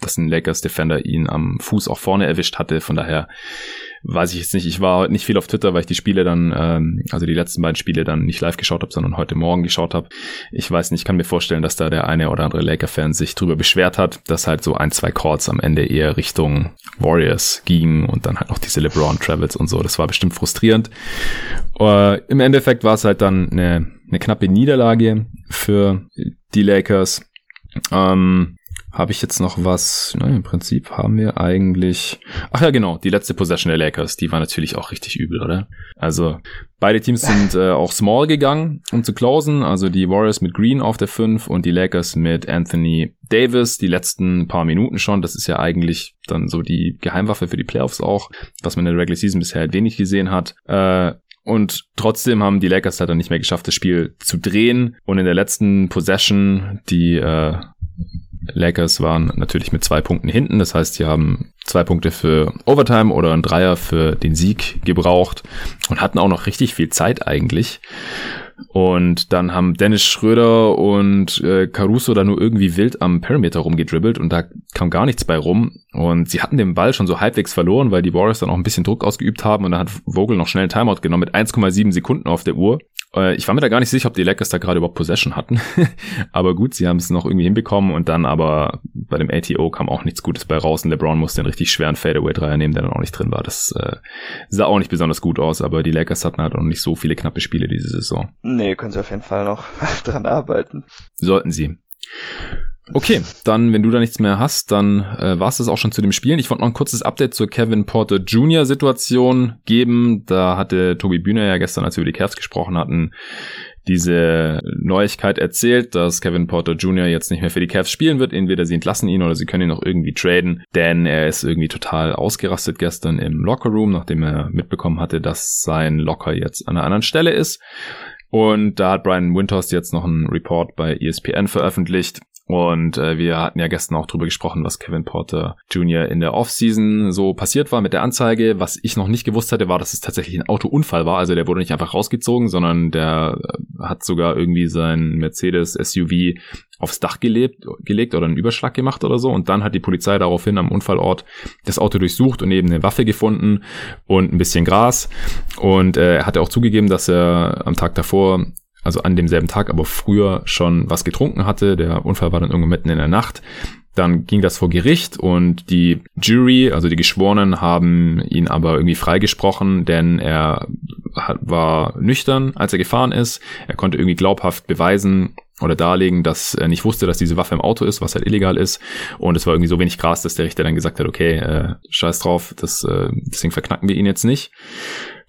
dass ein Lakers Defender ihn am Fuß auch vorne erwischt hatte. Von daher weiß ich jetzt nicht. Ich war heute nicht viel auf Twitter, weil ich die Spiele dann, ähm, also die letzten beiden Spiele dann nicht live geschaut habe, sondern heute Morgen geschaut habe. Ich weiß nicht, ich kann mir vorstellen, dass da der eine oder andere Laker-Fan sich drüber beschwert hat, dass halt so ein, zwei Calls am Ende eher Richtung Warriors gingen und dann halt noch diese LeBron Travels und so. Das war bestimmt frustrierend. Uh, Im Endeffekt war es halt dann eine, eine knappe Niederlage für die Lakers. Ähm, habe ich jetzt noch was? Na, Im Prinzip haben wir eigentlich. Ach ja, genau, die letzte Possession der Lakers, die war natürlich auch richtig übel, oder? Also beide Teams sind äh, auch small gegangen, um zu closen. Also die Warriors mit Green auf der 5 und die Lakers mit Anthony Davis die letzten paar Minuten schon. Das ist ja eigentlich dann so die Geheimwaffe für die Playoffs auch, was man in der Regular Season bisher halt wenig gesehen hat. Äh, und trotzdem haben die Lakers halt dann nicht mehr geschafft, das Spiel zu drehen. Und in der letzten Possession, die äh, Lakers waren natürlich mit zwei Punkten hinten. Das heißt, sie haben zwei Punkte für Overtime oder ein Dreier für den Sieg gebraucht und hatten auch noch richtig viel Zeit eigentlich. Und dann haben Dennis Schröder und äh, Caruso da nur irgendwie wild am Perimeter rumgedribbelt und da kam gar nichts bei rum. Und sie hatten den Ball schon so halbwegs verloren, weil die Warriors dann auch ein bisschen Druck ausgeübt haben und dann hat Vogel noch schnell einen Timeout genommen mit 1,7 Sekunden auf der Uhr. Äh, ich war mir da gar nicht sicher, ob die Lakers da gerade überhaupt Possession hatten. <laughs> aber gut, sie haben es noch irgendwie hinbekommen und dann aber bei dem ATO kam auch nichts Gutes bei raus und LeBron musste einen richtig schweren Fadeaway-Dreier nehmen, der dann auch nicht drin war. Das äh, sah auch nicht besonders gut aus, aber die Lakers hatten halt auch nicht so viele knappe Spiele diese Saison. Nee, können sie auf jeden Fall noch <laughs> dran arbeiten. Sollten sie. Okay, dann, wenn du da nichts mehr hast, dann äh, war es das auch schon zu dem Spielen. Ich wollte noch ein kurzes Update zur Kevin Porter Jr. Situation geben. Da hatte Tobi Bühner ja gestern, als wir über die Cavs gesprochen hatten, diese Neuigkeit erzählt, dass Kevin Porter Jr. jetzt nicht mehr für die Cavs spielen wird. Entweder sie entlassen ihn oder sie können ihn noch irgendwie traden, denn er ist irgendwie total ausgerastet gestern im Lockerroom, nachdem er mitbekommen hatte, dass sein Locker jetzt an einer anderen Stelle ist. Und da hat Brian Windhorst jetzt noch einen Report bei ESPN veröffentlicht, Und äh, wir hatten ja gestern auch drüber gesprochen, was Kevin Porter Jr. in der Offseason so passiert war mit der Anzeige. Was ich noch nicht gewusst hatte, war, dass es tatsächlich ein Autounfall war. Also der wurde nicht einfach rausgezogen, sondern der äh, hat sogar irgendwie sein Mercedes SUV aufs Dach gelebt, gelegt oder einen Überschlag gemacht oder so. Und dann hat die Polizei daraufhin am Unfallort das Auto durchsucht und eben eine Waffe gefunden und ein bisschen Gras. Und äh, er hatte auch zugegeben, dass er am Tag davor also an demselben Tag, aber früher schon was getrunken hatte. Der Unfall war dann irgendwo mitten in der Nacht. Dann ging das vor Gericht und die Jury, also die Geschworenen, haben ihn aber irgendwie freigesprochen, denn er war nüchtern, als er gefahren ist. Er konnte irgendwie glaubhaft beweisen, oder darlegen, dass er nicht wusste, dass diese Waffe im Auto ist, was halt illegal ist. Und es war irgendwie so wenig Gras, dass der Richter dann gesagt hat, okay, äh, scheiß drauf, das, äh, deswegen verknacken wir ihn jetzt nicht.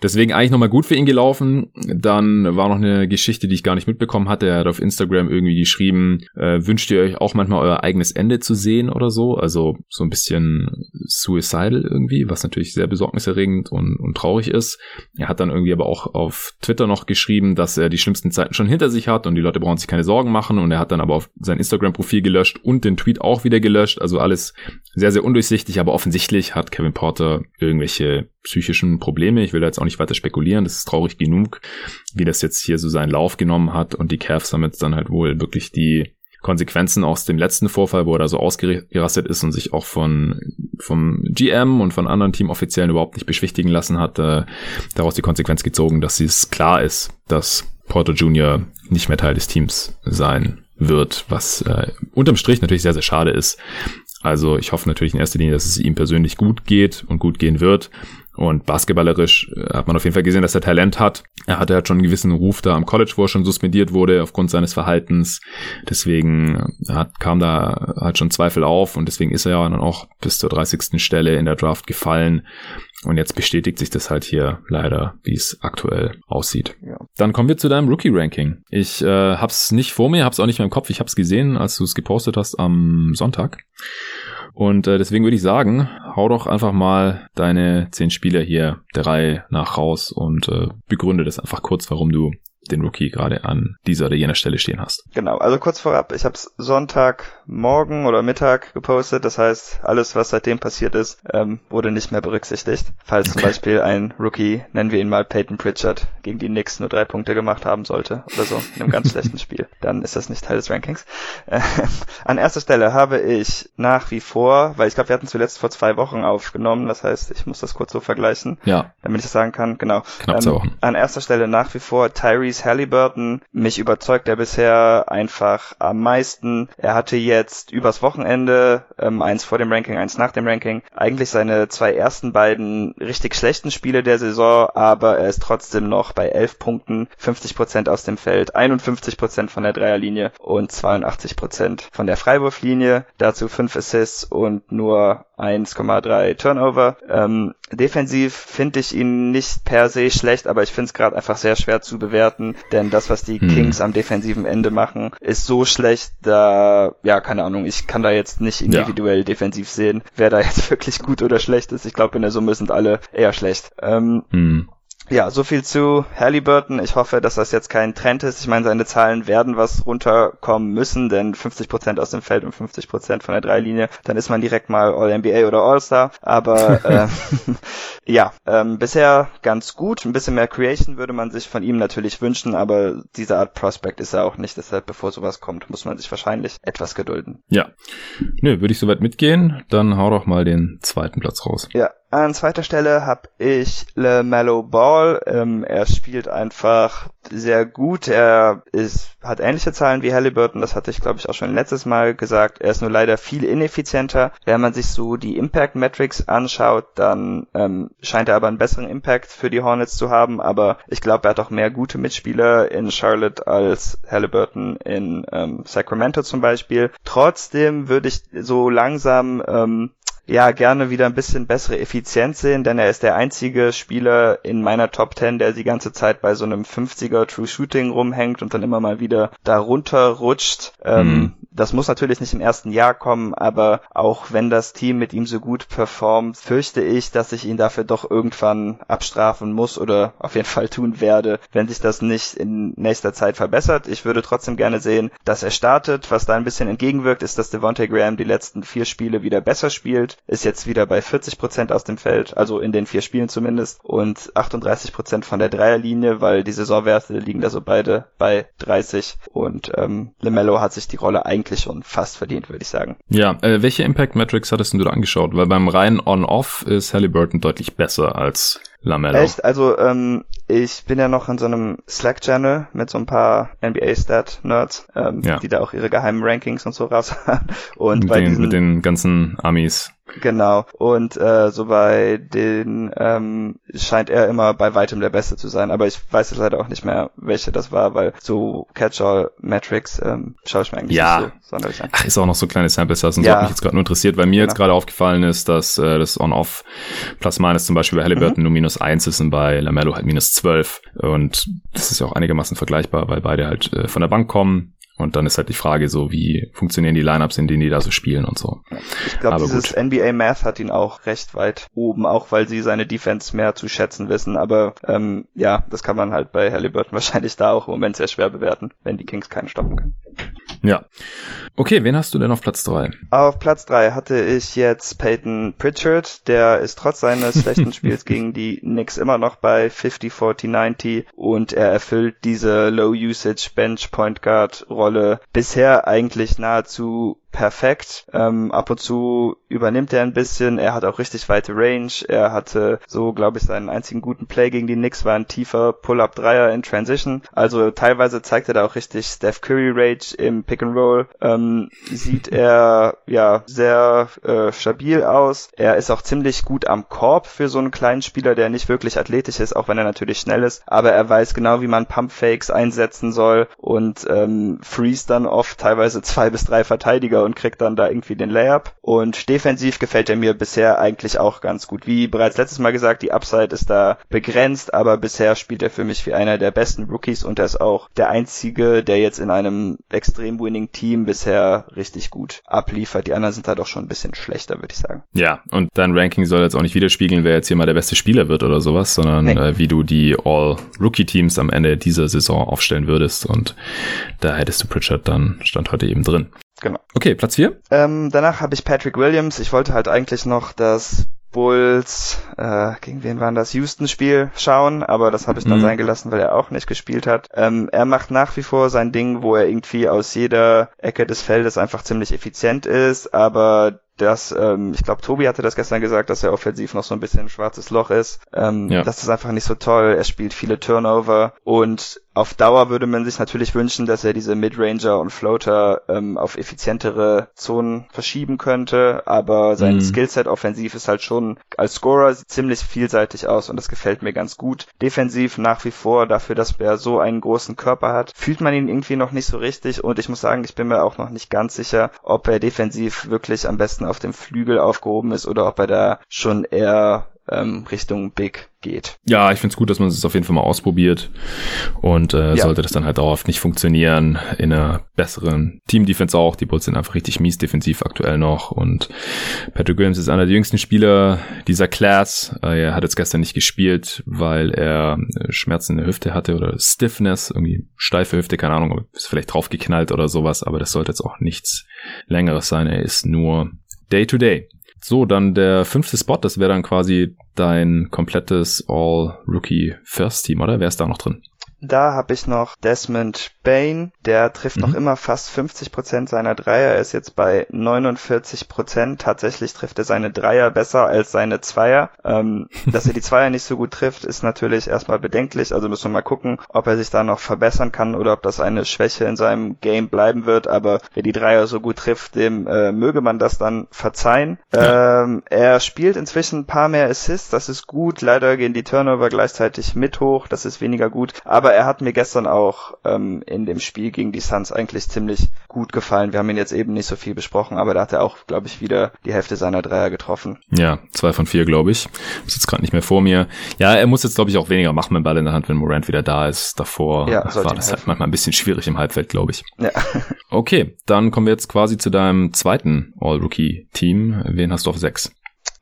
Deswegen eigentlich nochmal gut für ihn gelaufen. Dann war noch eine Geschichte, die ich gar nicht mitbekommen hatte. Er hat auf Instagram irgendwie geschrieben, äh, wünscht ihr euch auch manchmal euer eigenes Ende zu sehen oder so? Also so ein bisschen suicidal irgendwie, was natürlich sehr besorgniserregend und, und traurig ist. Er hat dann irgendwie aber auch auf Twitter noch geschrieben, dass er die schlimmsten Zeiten schon hinter sich hat und die Leute brauchen sich keine Sorgen machen. Und er hat dann aber auf sein Instagram-Profil gelöscht und den Tweet auch wieder gelöscht. Also alles sehr, sehr undurchsichtig, aber offensichtlich hat Kevin Porter irgendwelche psychischen Probleme. Ich will da jetzt auch nicht weiter spekulieren. Das ist traurig genug, wie das jetzt hier so seinen Lauf genommen hat und die Cavs haben jetzt dann halt wohl wirklich die Konsequenzen aus dem letzten Vorfall, wo er da so ausgerastet ist und sich auch von vom GM und von anderen Teamoffiziellen überhaupt nicht beschwichtigen lassen hat, äh, daraus die Konsequenz gezogen, dass es klar ist, dass Porter Jr. nicht mehr Teil des Teams sein wird, was äh, unterm Strich natürlich sehr, sehr schade ist. Also ich hoffe natürlich in erster Linie, dass es ihm persönlich gut geht und gut gehen wird. Und basketballerisch äh, hat man auf jeden Fall gesehen, dass er Talent hat. Er hatte halt schon einen gewissen Ruf da am College, wo er schon suspendiert wurde aufgrund seines Verhaltens. Deswegen äh, hat, kam da halt schon Zweifel auf und deswegen ist er ja dann auch bis zur 30. Stelle in der Draft gefallen. Und jetzt bestätigt sich das halt hier leider, wie es aktuell aussieht. Ja. Dann kommen wir zu deinem Rookie-Ranking. Ich äh, hab's nicht vor mir, hab's auch nicht mehr im Kopf. Ich hab's gesehen, als du es gepostet hast am Sonntag. Und äh, deswegen würde ich sagen, hau doch einfach mal deine zehn Spieler hier drei nach raus und äh, begründe das einfach kurz, warum du den Rookie gerade an dieser oder jener Stelle stehen hast. Genau, also kurz vorab, ich habe es Sonntagmorgen oder Mittag gepostet, das heißt, alles, was seitdem passiert ist, ähm, wurde nicht mehr berücksichtigt. Falls okay. zum Beispiel ein Rookie, nennen wir ihn mal Peyton Pritchard, gegen die Knicks nur drei Punkte gemacht haben sollte oder so, in einem ganz <laughs> schlechten Spiel, dann ist das nicht Teil des Rankings. Äh, <laughs> an erster Stelle habe ich nach wie vor, weil ich glaube, wir hatten zuletzt vor zwei Wochen aufgenommen, das heißt, ich muss das kurz so vergleichen, ja. damit ich das sagen kann, genau. Knapp zwei ähm, Wochen. An erster Stelle nach wie vor Tyrese Halliburton. Mich überzeugt er bisher einfach am meisten. Er hatte jetzt übers Wochenende, ähm, eins vor dem Ranking, eins nach dem Ranking, eigentlich seine zwei ersten beiden richtig schlechten Spiele der Saison, aber er ist trotzdem noch bei 11 Punkten, 50 Prozent aus dem Feld, 51 Prozent von der Dreierlinie und 82 Prozent von der Freiwurflinie. Dazu fünf Assists und nur 1,3 Turnover. Ähm, defensiv finde ich ihn nicht per se schlecht, aber ich finde es gerade einfach sehr schwer zu bewerten, denn das, was die hm. Kings am defensiven Ende machen, ist so schlecht, da, ja, keine Ahnung, ich kann da jetzt nicht individuell ja. defensiv sehen, wer da jetzt <laughs> wirklich gut oder schlecht ist. Ich glaube, in der Summe sind alle eher schlecht. Ähm, hm. Ja, so viel zu Halliburton. Ich hoffe, dass das jetzt kein Trend ist. Ich meine, seine Zahlen werden was runterkommen müssen, denn 50% aus dem Feld und 50% von der Dreilinie, dann ist man direkt mal All-NBA oder All-Star. Aber <laughs> äh, <laughs> ja, ähm, bisher ganz gut. Ein bisschen mehr Creation würde man sich von ihm natürlich wünschen, aber diese Art Prospect ist er auch nicht. Deshalb, bevor sowas kommt, muss man sich wahrscheinlich etwas gedulden. Ja. Nö, würde ich soweit mitgehen. Dann hau doch mal den zweiten Platz raus. Ja, an zweiter Stelle habe ich LeMelo Ball. Ähm, er spielt einfach sehr gut. Er ist, hat ähnliche Zahlen wie Halliburton. Das hatte ich, glaube ich, auch schon letztes Mal gesagt. Er ist nur leider viel ineffizienter. Wenn man sich so die Impact Metrics anschaut, dann ähm, scheint er aber einen besseren Impact für die Hornets zu haben. Aber ich glaube, er hat auch mehr gute Mitspieler in Charlotte als Halliburton in ähm, Sacramento zum Beispiel. Trotzdem würde ich so langsam ähm, ja gerne wieder ein bisschen bessere Effizienz sehen, denn er ist der einzige Spieler in meiner Top 10, der die ganze Zeit bei so einem 50er True Shooting rumhängt und dann immer mal wieder darunter rutscht. Ähm, mhm. Das muss natürlich nicht im ersten Jahr kommen, aber auch wenn das Team mit ihm so gut performt, fürchte ich, dass ich ihn dafür doch irgendwann abstrafen muss oder auf jeden Fall tun werde, wenn sich das nicht in nächster Zeit verbessert. Ich würde trotzdem gerne sehen, dass er startet. Was da ein bisschen entgegenwirkt, ist, dass Devontae Graham die letzten vier Spiele wieder besser spielt, ist jetzt wieder bei 40 Prozent aus dem Feld, also in den vier Spielen zumindest und 38 Prozent von der Dreierlinie, weil die Saisonwerte liegen da so beide bei 30 und ähm, LeMelo hat sich die Rolle eigentlich schon fast verdient, würde ich sagen. Ja, äh, welche Impact Metrics hattest du da angeschaut? Weil beim reinen On-Off ist Halliburton deutlich besser als Lamello. Echt? Also ähm, ich bin ja noch in so einem Slack-Channel mit so ein paar NBA-Stat-Nerds, ähm, ja. die da auch ihre geheimen Rankings und so raus <laughs> haben. Und mit, bei den, diesen, mit den ganzen Amis. Genau. Und äh, so bei den ähm, scheint er immer bei weitem der Beste zu sein. Aber ich weiß jetzt leider auch nicht mehr, welche das war, weil so Catch-all-Metrics ähm, schaue ich mir eigentlich ja. nicht so sonderlich an. Ach, ist auch noch so kleine Sample Size. Und Ja. so hat mich jetzt gerade nur interessiert, weil mir Genau. jetzt gerade aufgefallen ist, dass äh, das On-Off Plus Minus zum Beispiel bei Halliburton Mhm. nur minus eins ist und bei Lamello halt minus zwölf. Und das ist ja auch einigermaßen vergleichbar, weil beide halt äh, von der Bank kommen. Und dann ist halt die Frage so, wie funktionieren die Lineups, in denen die da so spielen und so. Ich glaube, dieses NBA Math hat ihn auch recht weit oben, auch weil sie seine Defense mehr zu schätzen wissen. Aber ähm, ja, das kann man halt bei Halliburton <laughs> wahrscheinlich da auch im Moment sehr schwer bewerten, wenn die Kings keinen stoppen können. Ja. Okay, wen hast du denn auf Platz drei? Auf Platz drei hatte ich jetzt Peyton Pritchard. Der ist trotz seines <laughs> schlechten Spiels gegen die Knicks immer noch bei 50, 40, 90 und er erfüllt diese Low-Usage Bench Point Guard Rolle bisher eigentlich nahezu perfekt. Ähm, ab und zu übernimmt er ein bisschen. Er hat auch richtig weite Range. Er hatte so, glaube ich, seinen einzigen guten Play gegen die Knicks war ein tiefer Pull-Up-Dreier in Transition. Also teilweise zeigt er da auch richtig Steph Curry Rage im Pick and Roll. Ähm, sieht er ja sehr äh, stabil aus. Er ist auch ziemlich gut am Korb für so einen kleinen Spieler, der nicht wirklich athletisch ist, auch wenn er natürlich schnell ist. Aber er weiß genau, wie man Pump-Fakes einsetzen soll und ähm, freeze dann oft teilweise <laughs> zwei bis drei Verteidiger und kriegt dann da irgendwie den Layup. Und defensiv gefällt er mir bisher eigentlich auch ganz gut. Wie bereits letztes Mal gesagt, die Upside ist da begrenzt, aber bisher spielt er für mich wie einer der besten Rookies und er ist auch der einzige, der jetzt in einem extrem winning Team bisher richtig gut abliefert. Die anderen sind da doch schon ein bisschen schlechter, würde ich sagen. Ja, und dein Ranking soll jetzt auch nicht widerspiegeln, wer jetzt hier mal der beste Spieler wird oder sowas, sondern Nee. äh, wie du die All-Rookie-Teams am Ende dieser Saison aufstellen würdest. Und da hättest du Pritchard dann Stand heute eben drin. Genau. Okay, Platz vier. Ähm, danach habe ich Patrick Williams. Ich wollte halt eigentlich noch das Bulls, äh, gegen wen waren das? Houston-Spiel schauen, aber das habe ich dann Mhm. sein gelassen, weil er auch nicht gespielt hat. Ähm, er macht nach wie vor sein Ding, wo er irgendwie aus jeder Ecke des Feldes einfach ziemlich effizient ist, aber das, ähm, ich glaube, Tobi hatte das gestern gesagt, dass er offensiv noch so ein bisschen ein schwarzes Loch ist. Ähm, Ja. Das ist einfach nicht so toll. Er spielt viele Turnover und auf Dauer würde man sich natürlich wünschen, dass er diese Midranger und Floater ähm, auf effizientere Zonen verschieben könnte, aber sein Mhm. Skillset offensiv ist halt schon als Scorer ziemlich vielseitig aus und das gefällt mir ganz gut. Defensiv nach wie vor dafür, dass er so einen großen Körper hat, fühlt man ihn irgendwie noch nicht so richtig und ich muss sagen, ich bin mir auch noch nicht ganz sicher, ob er defensiv wirklich am besten auf dem Flügel aufgehoben ist oder ob er da schon eher ähm, Richtung Big geht. Ja, ich find's gut, dass man es auf jeden Fall mal ausprobiert. Und äh, Ja. sollte das dann halt dauerhaft nicht funktionieren, in einer besseren Team-Defense auch. Die Bulls sind einfach richtig mies defensiv aktuell noch. Und Patrick Williams ist einer der jüngsten Spieler dieser Class. Äh, er hat jetzt gestern nicht gespielt, weil er Schmerzen in der Hüfte hatte oder Stiffness, irgendwie steife Hüfte, keine Ahnung, ist vielleicht draufgeknallt oder sowas. Aber das sollte jetzt auch nichts Längeres sein. Er ist nur Day-to-Day. So, dann der fünfte Spot, das wäre dann quasi dein komplettes All-Rookie First Team, oder? Wer ist da noch drin? Da habe ich noch Desmond Bain, der trifft Mhm. noch immer fast 50% seiner Dreier, er ist jetzt bei 49%. Tatsächlich trifft er seine Dreier besser als seine Zweier. Ähm, <laughs> dass er die Zweier nicht so gut trifft, ist natürlich erstmal bedenklich, also müssen wir mal gucken, ob er sich da noch verbessern kann oder ob das eine Schwäche in seinem Game bleiben wird, aber wer die Dreier so gut trifft, dem äh, möge man das dann verzeihen. Ähm, er spielt inzwischen ein paar mehr Assists, das ist gut, leider gehen die Turnover gleichzeitig mit hoch, das ist weniger gut, aber aber er hat mir gestern auch ähm, in dem Spiel gegen die Suns eigentlich ziemlich gut gefallen. Wir haben ihn jetzt eben nicht so viel besprochen, aber da hat er auch, glaube ich, wieder die Hälfte seiner Dreier getroffen. Ja, zwei von vier, glaube ich. Ist jetzt gerade nicht mehr vor mir. Ja, er muss jetzt, glaube ich, auch weniger machen mit Ball in der Hand, wenn Morant wieder da ist. Davor ja, war das halt manchmal ein bisschen schwierig im Halbfeld, glaube ich. Ja. Okay, dann kommen wir jetzt quasi zu deinem zweiten All-Rookie-Team. Wen hast du auf sechs?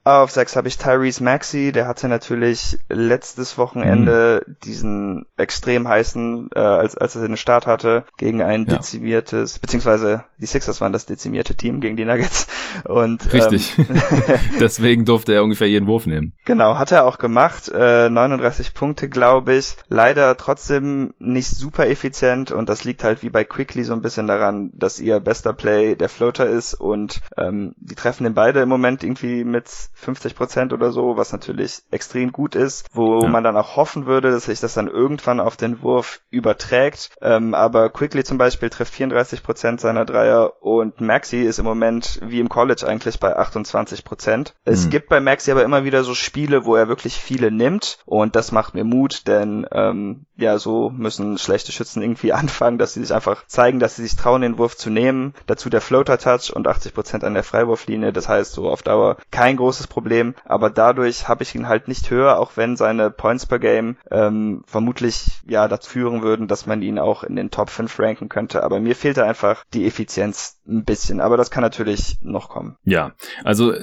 Auf 6 habe ich Tyrese Maxey, der hatte natürlich letztes Wochenende mhm. diesen extrem heißen, äh, als, als er den Start hatte, gegen ein ja. dezimiertes, beziehungsweise die Sixers waren das dezimierte Team gegen die Nuggets. <laughs> Und, Richtig. Ähm, <laughs> <laughs> Deswegen durfte er ungefähr jeden Wurf nehmen. Genau, hat er auch gemacht. Äh, 39 Punkte, glaube ich. Leider trotzdem nicht super effizient und das liegt halt wie bei Quickly so ein bisschen daran, dass ihr bester Play der Floater ist und ähm, die treffen den beide im Moment irgendwie mit 50 Prozent oder so, was natürlich extrem gut ist, wo ja. man dann auch hoffen würde, dass sich das dann irgendwann auf den Wurf überträgt. Ähm, aber Quickly zum Beispiel trifft 34 Prozent seiner Dreier und Maxi ist im Moment wie im College eigentlich bei 28 Prozent. Mhm. Es gibt bei Maxi aber immer wieder so Spiele, wo er wirklich viele nimmt und das macht mir Mut, denn ähm, ja, so müssen schlechte Schützen irgendwie <laughs> anfangen, dass sie sich einfach zeigen, dass sie sich trauen, den Wurf zu nehmen. Dazu der Floater Touch und 80 Prozent an der Freiwurflinie. Das heißt, so auf Dauer kein großes Problem, aber dadurch habe ich ihn halt nicht höher, auch wenn seine Points per Game ähm, vermutlich ja dazu führen würden, dass man ihn auch in den Top 5 ranken könnte. Aber mir fehlte einfach die Effizienz ein bisschen. Aber das kann natürlich noch kommen. Ja, also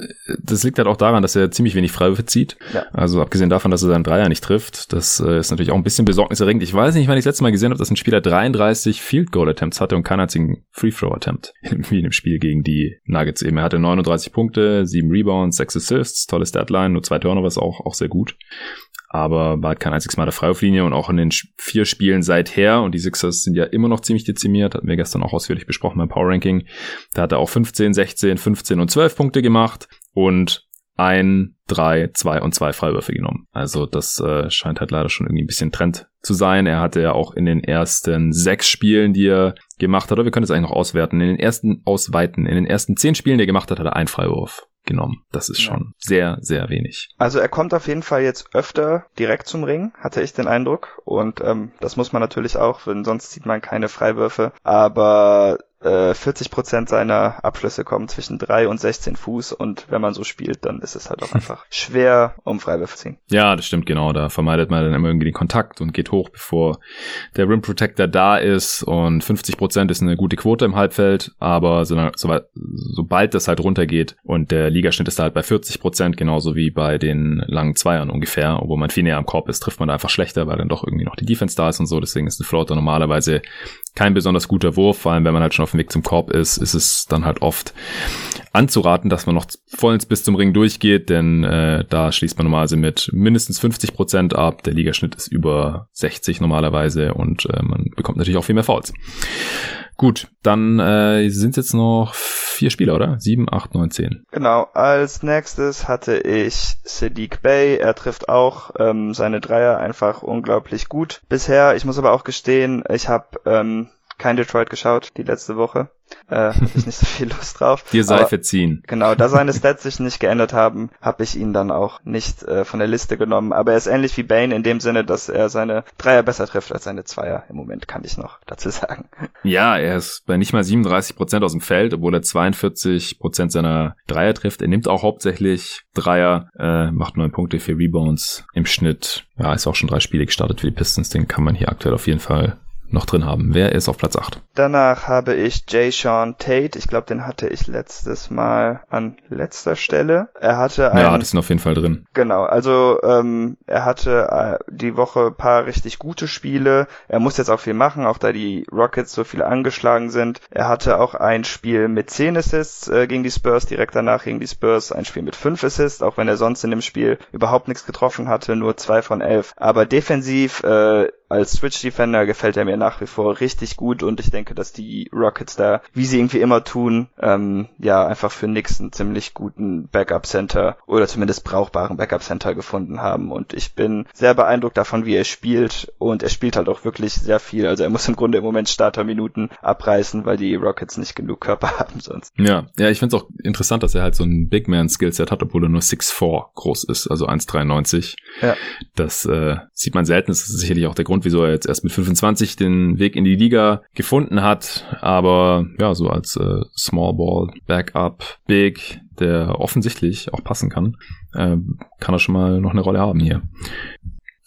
das liegt halt auch daran, dass er ziemlich wenig Freiwürfe zieht. Ja. Also abgesehen davon, dass er seinen Dreier nicht trifft, das äh, ist natürlich auch ein bisschen besorgniserregend. Ich weiß nicht, wann ich das letzte Mal gesehen habe, dass ein Spieler 33 Field Goal Attempts hatte und keinen einzigen Free Throw Attempt. <laughs> Wie in dem Spiel gegen die Nuggets eben. Er hatte 39 Punkte, 7 Rebounds, 6 Assists tolles Deadline, nur zwei Turnovers auch, auch sehr gut. Aber war halt kein einziges Mal der Freiwurflinie und auch in den vier Spielen seither, und die Sixers sind ja immer noch ziemlich dezimiert, hatten wir gestern auch ausführlich besprochen beim Power Ranking. Da hat er auch 15, 16, 15 und 12 Punkte gemacht und ein, drei, zwei und zwei Freiwürfe genommen. Also das äh, scheint halt leider schon irgendwie ein bisschen Trend zu sein. Er hatte ja auch in den ersten sechs Spielen, die er gemacht hat, oder wir können es eigentlich noch auswerten, in den ersten ausweiten, in den ersten zehn Spielen, die er gemacht hat, hat er einen Freiwurf genommen. Das ist schon sehr, sehr wenig. Also er kommt auf jeden Fall jetzt öfter direkt zum Ring, hatte ich den Eindruck. Und ähm, das muss man natürlich auch, denn sonst sieht man keine Freiwürfe. Aber 40 äh, Prozent seiner Abschlüsse kommen zwischen 3 und 16 Fuß und wenn man so spielt, dann ist es halt auch <laughs> einfach schwer, um Freiwürfe zu ziehen. Ja, das stimmt genau. Da vermeidet man dann immer irgendwie den Kontakt und geht hoch, bevor der Rim Protector da ist und 50 Prozent ist eine gute Quote im Halbfeld, aber so, so, sobald das halt runtergeht und der Ligaschnitt ist da halt bei 40 Prozent, genauso wie bei den langen Zweiern ungefähr, wo man viel näher am Korb ist, trifft man da einfach schlechter, weil dann doch irgendwie noch die Defense da ist und so. Deswegen ist ein Floater normalerweise kein besonders guter Wurf, vor allem wenn man halt schon auf dem Weg zum Korb ist, ist es dann halt oft anzuraten, dass man noch vollends bis zum Ring durchgeht, denn äh, da schließt man normalerweise mit mindestens 50 Prozent ab. Der Ligaschnitt ist über 60 normalerweise und äh, man bekommt natürlich auch viel mehr Fouls. Gut, dann äh, sind jetzt noch vier Spieler, oder? Sieben, acht, neun, zehn. Genau, als nächstes hatte ich Sadiq Bey. Er trifft auch ähm, seine Dreier einfach unglaublich gut bisher. Ich muss aber auch gestehen, ich habe ähm, kein Detroit geschaut die letzte Woche. Äh, hatte ich nicht so <laughs> viel Lust drauf. Dir sei Aber, verziehen. Genau, da seine <laughs> Stats sich nicht geändert haben, habe ich ihn dann auch nicht äh, von der Liste genommen. Aber er ist ähnlich wie Bane in dem Sinne, dass er seine Dreier besser trifft als seine Zweier. Im Moment kann ich noch dazu sagen. Ja, er ist bei nicht mal 37 Prozent aus dem Feld, obwohl er 42 Prozent seiner Dreier trifft. Er nimmt auch hauptsächlich Dreier, äh, macht neun Punkte, vier Rebounds im Schnitt. Ja, ist auch schon drei Spiele gestartet für die Pistons. Den kann man hier aktuell auf jeden Fall noch drin haben. Wer ist auf Platz 8? Danach habe ich Jay Sean Tate. Ich glaube, den hatte ich letztes Mal an letzter Stelle. Er hatte einen, Ja, hattest ihn auf jeden Fall drin. Genau, also ähm, er hatte äh, die Woche paar richtig gute Spiele. Er muss jetzt auch viel machen, auch da die Rockets so viele angeschlagen sind. Er hatte auch ein Spiel mit 10 Assists äh, gegen die Spurs, direkt danach gegen die Spurs ein Spiel mit 5 Assists, auch wenn er sonst in dem Spiel überhaupt nichts getroffen hatte, nur 2 von 11. Aber defensiv äh, als Switch Defender gefällt er mir nach wie vor richtig gut und ich denke, dass die Rockets da, wie sie irgendwie immer tun, ähm, ja, einfach für Nix einen ziemlich guten Backup Center oder zumindest brauchbaren Backup Center gefunden haben und ich bin sehr beeindruckt davon, wie er spielt und er spielt halt auch wirklich sehr viel. Also er muss im Grunde im Moment Starterminuten abreißen, weil die Rockets nicht genug Körper <laughs> haben sonst. Ja, ja, ich finde es auch interessant, dass er halt so ein Big Man Skillset hat, obwohl er nur 6'4 groß ist, also 1,93. Ja. Das äh, sieht man selten, das ist sicherlich auch der Grund, Grund, wieso er jetzt erst mit 25 den Weg in die Liga gefunden hat. Aber ja, so als äh, Small Ball, Backup, Big, der offensichtlich auch passen kann, äh, kann er schon mal noch eine Rolle haben hier.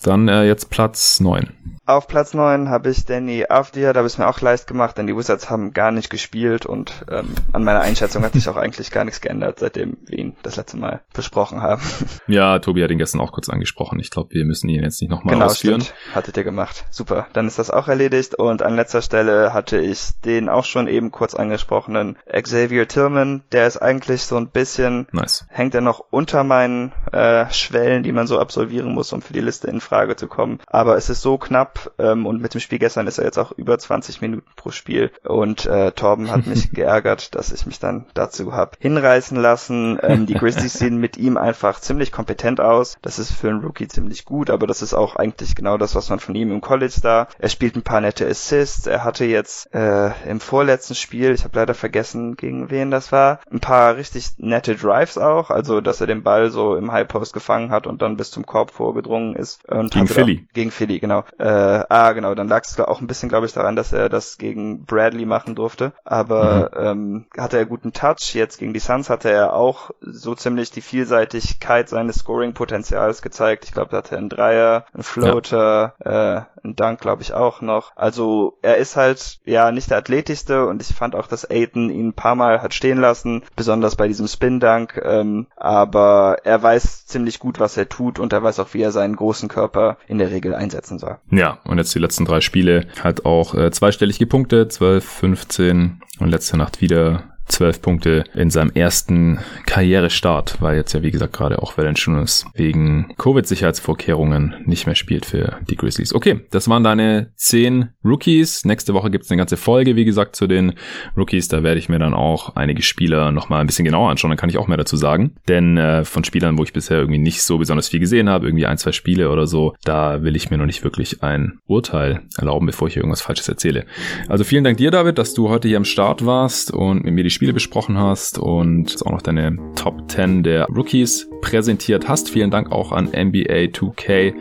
Dann äh, jetzt Platz 9. Auf Platz 9 habe ich Danny Avdia, da habe ich mir auch leicht gemacht, denn die Wizards haben gar nicht gespielt und ähm, an meiner Einschätzung hat sich auch eigentlich gar nichts geändert, seitdem wir ihn das letzte Mal besprochen haben. <laughs> Ja, Tobi hat ihn gestern auch kurz angesprochen. Ich glaube, wir müssen ihn jetzt nicht nochmal genau, ausführen. Stimmt. Hattet ihr gemacht. Super. Dann ist das auch erledigt und an letzter Stelle hatte ich den auch schon eben kurz angesprochenen Xavier Tillman. Der ist eigentlich so ein bisschen, nice. hängt er noch unter meinen äh, Schwellen, die man so absolvieren muss, um für die Liste in Frage zu kommen. Aber es ist so knapp, ähm, und mit dem Spiel gestern ist er jetzt auch über 20 Minuten pro Spiel und äh, Torben hat mich <laughs> geärgert, dass ich mich dann dazu habe hinreißen lassen. Ähm, die Grizzlies <laughs> sehen mit ihm einfach ziemlich kompetent aus. Das ist für einen Rookie ziemlich gut, aber das ist auch eigentlich genau das, was man von ihm im College da. Er spielt ein paar nette Assists. Er hatte jetzt äh, im vorletzten Spiel, ich habe leider vergessen, gegen wen das war, ein paar richtig nette Drives auch. Also, dass er den Ball so im High Post gefangen hat und dann bis zum Korb vorgedrungen ist. Und gegen Philly. gegen Philly, genau. Äh, ah, genau, dann lag es auch ein bisschen, glaube ich, daran, dass er das gegen Bradley machen durfte. Aber mhm. ähm, hatte er guten Touch. Jetzt gegen die Suns hatte er auch so ziemlich die Vielseitigkeit seines Scoring-Potenzials gezeigt. Ich glaube, da hatte er einen Dreier, einen Floater, ja. äh, einen Dunk, glaube ich, auch noch. Also er ist halt ja nicht der athletischste und ich fand auch, dass Aiden ihn ein paar Mal hat stehen lassen, besonders bei diesem Spin-Dunk. Ähm, aber er weiß ziemlich gut, was er tut und er weiß auch, wie er seinen großen Körper in der Regel einsetzen soll. Ja, und jetzt die letzten drei Spiele halt auch äh, zweistellig gepunktet, 12, 15 und letzte Nacht wieder zwölf Punkte in seinem ersten Karrierestart, weil jetzt ja wie gesagt gerade auch Valanciunas wegen Covid-Sicherheitsvorkehrungen nicht mehr spielt für die Grizzlies. Okay, das waren deine zehn Rookies. Nächste Woche gibt's eine ganze Folge, wie gesagt, zu den Rookies. Da werde ich mir dann auch einige Spieler nochmal ein bisschen genauer anschauen. Dann kann ich auch mehr dazu sagen. Denn äh, von Spielern, wo ich bisher irgendwie nicht so besonders viel gesehen habe, irgendwie ein, zwei Spiele oder so, da will ich mir noch nicht wirklich ein Urteil erlauben, bevor ich irgendwas Falsches erzähle. Also vielen Dank dir, David, dass du heute hier am Start warst und mit mir die Spiele besprochen hast und auch noch deine Top 10 der Rookies präsentiert hast. Vielen Dank auch an NBA 2K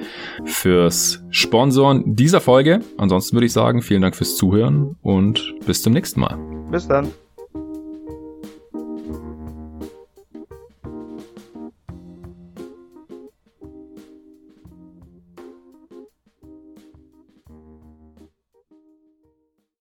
fürs Sponsoren dieser Folge. Ansonsten würde ich sagen, vielen Dank fürs Zuhören und bis zum nächsten Mal. Bis dann.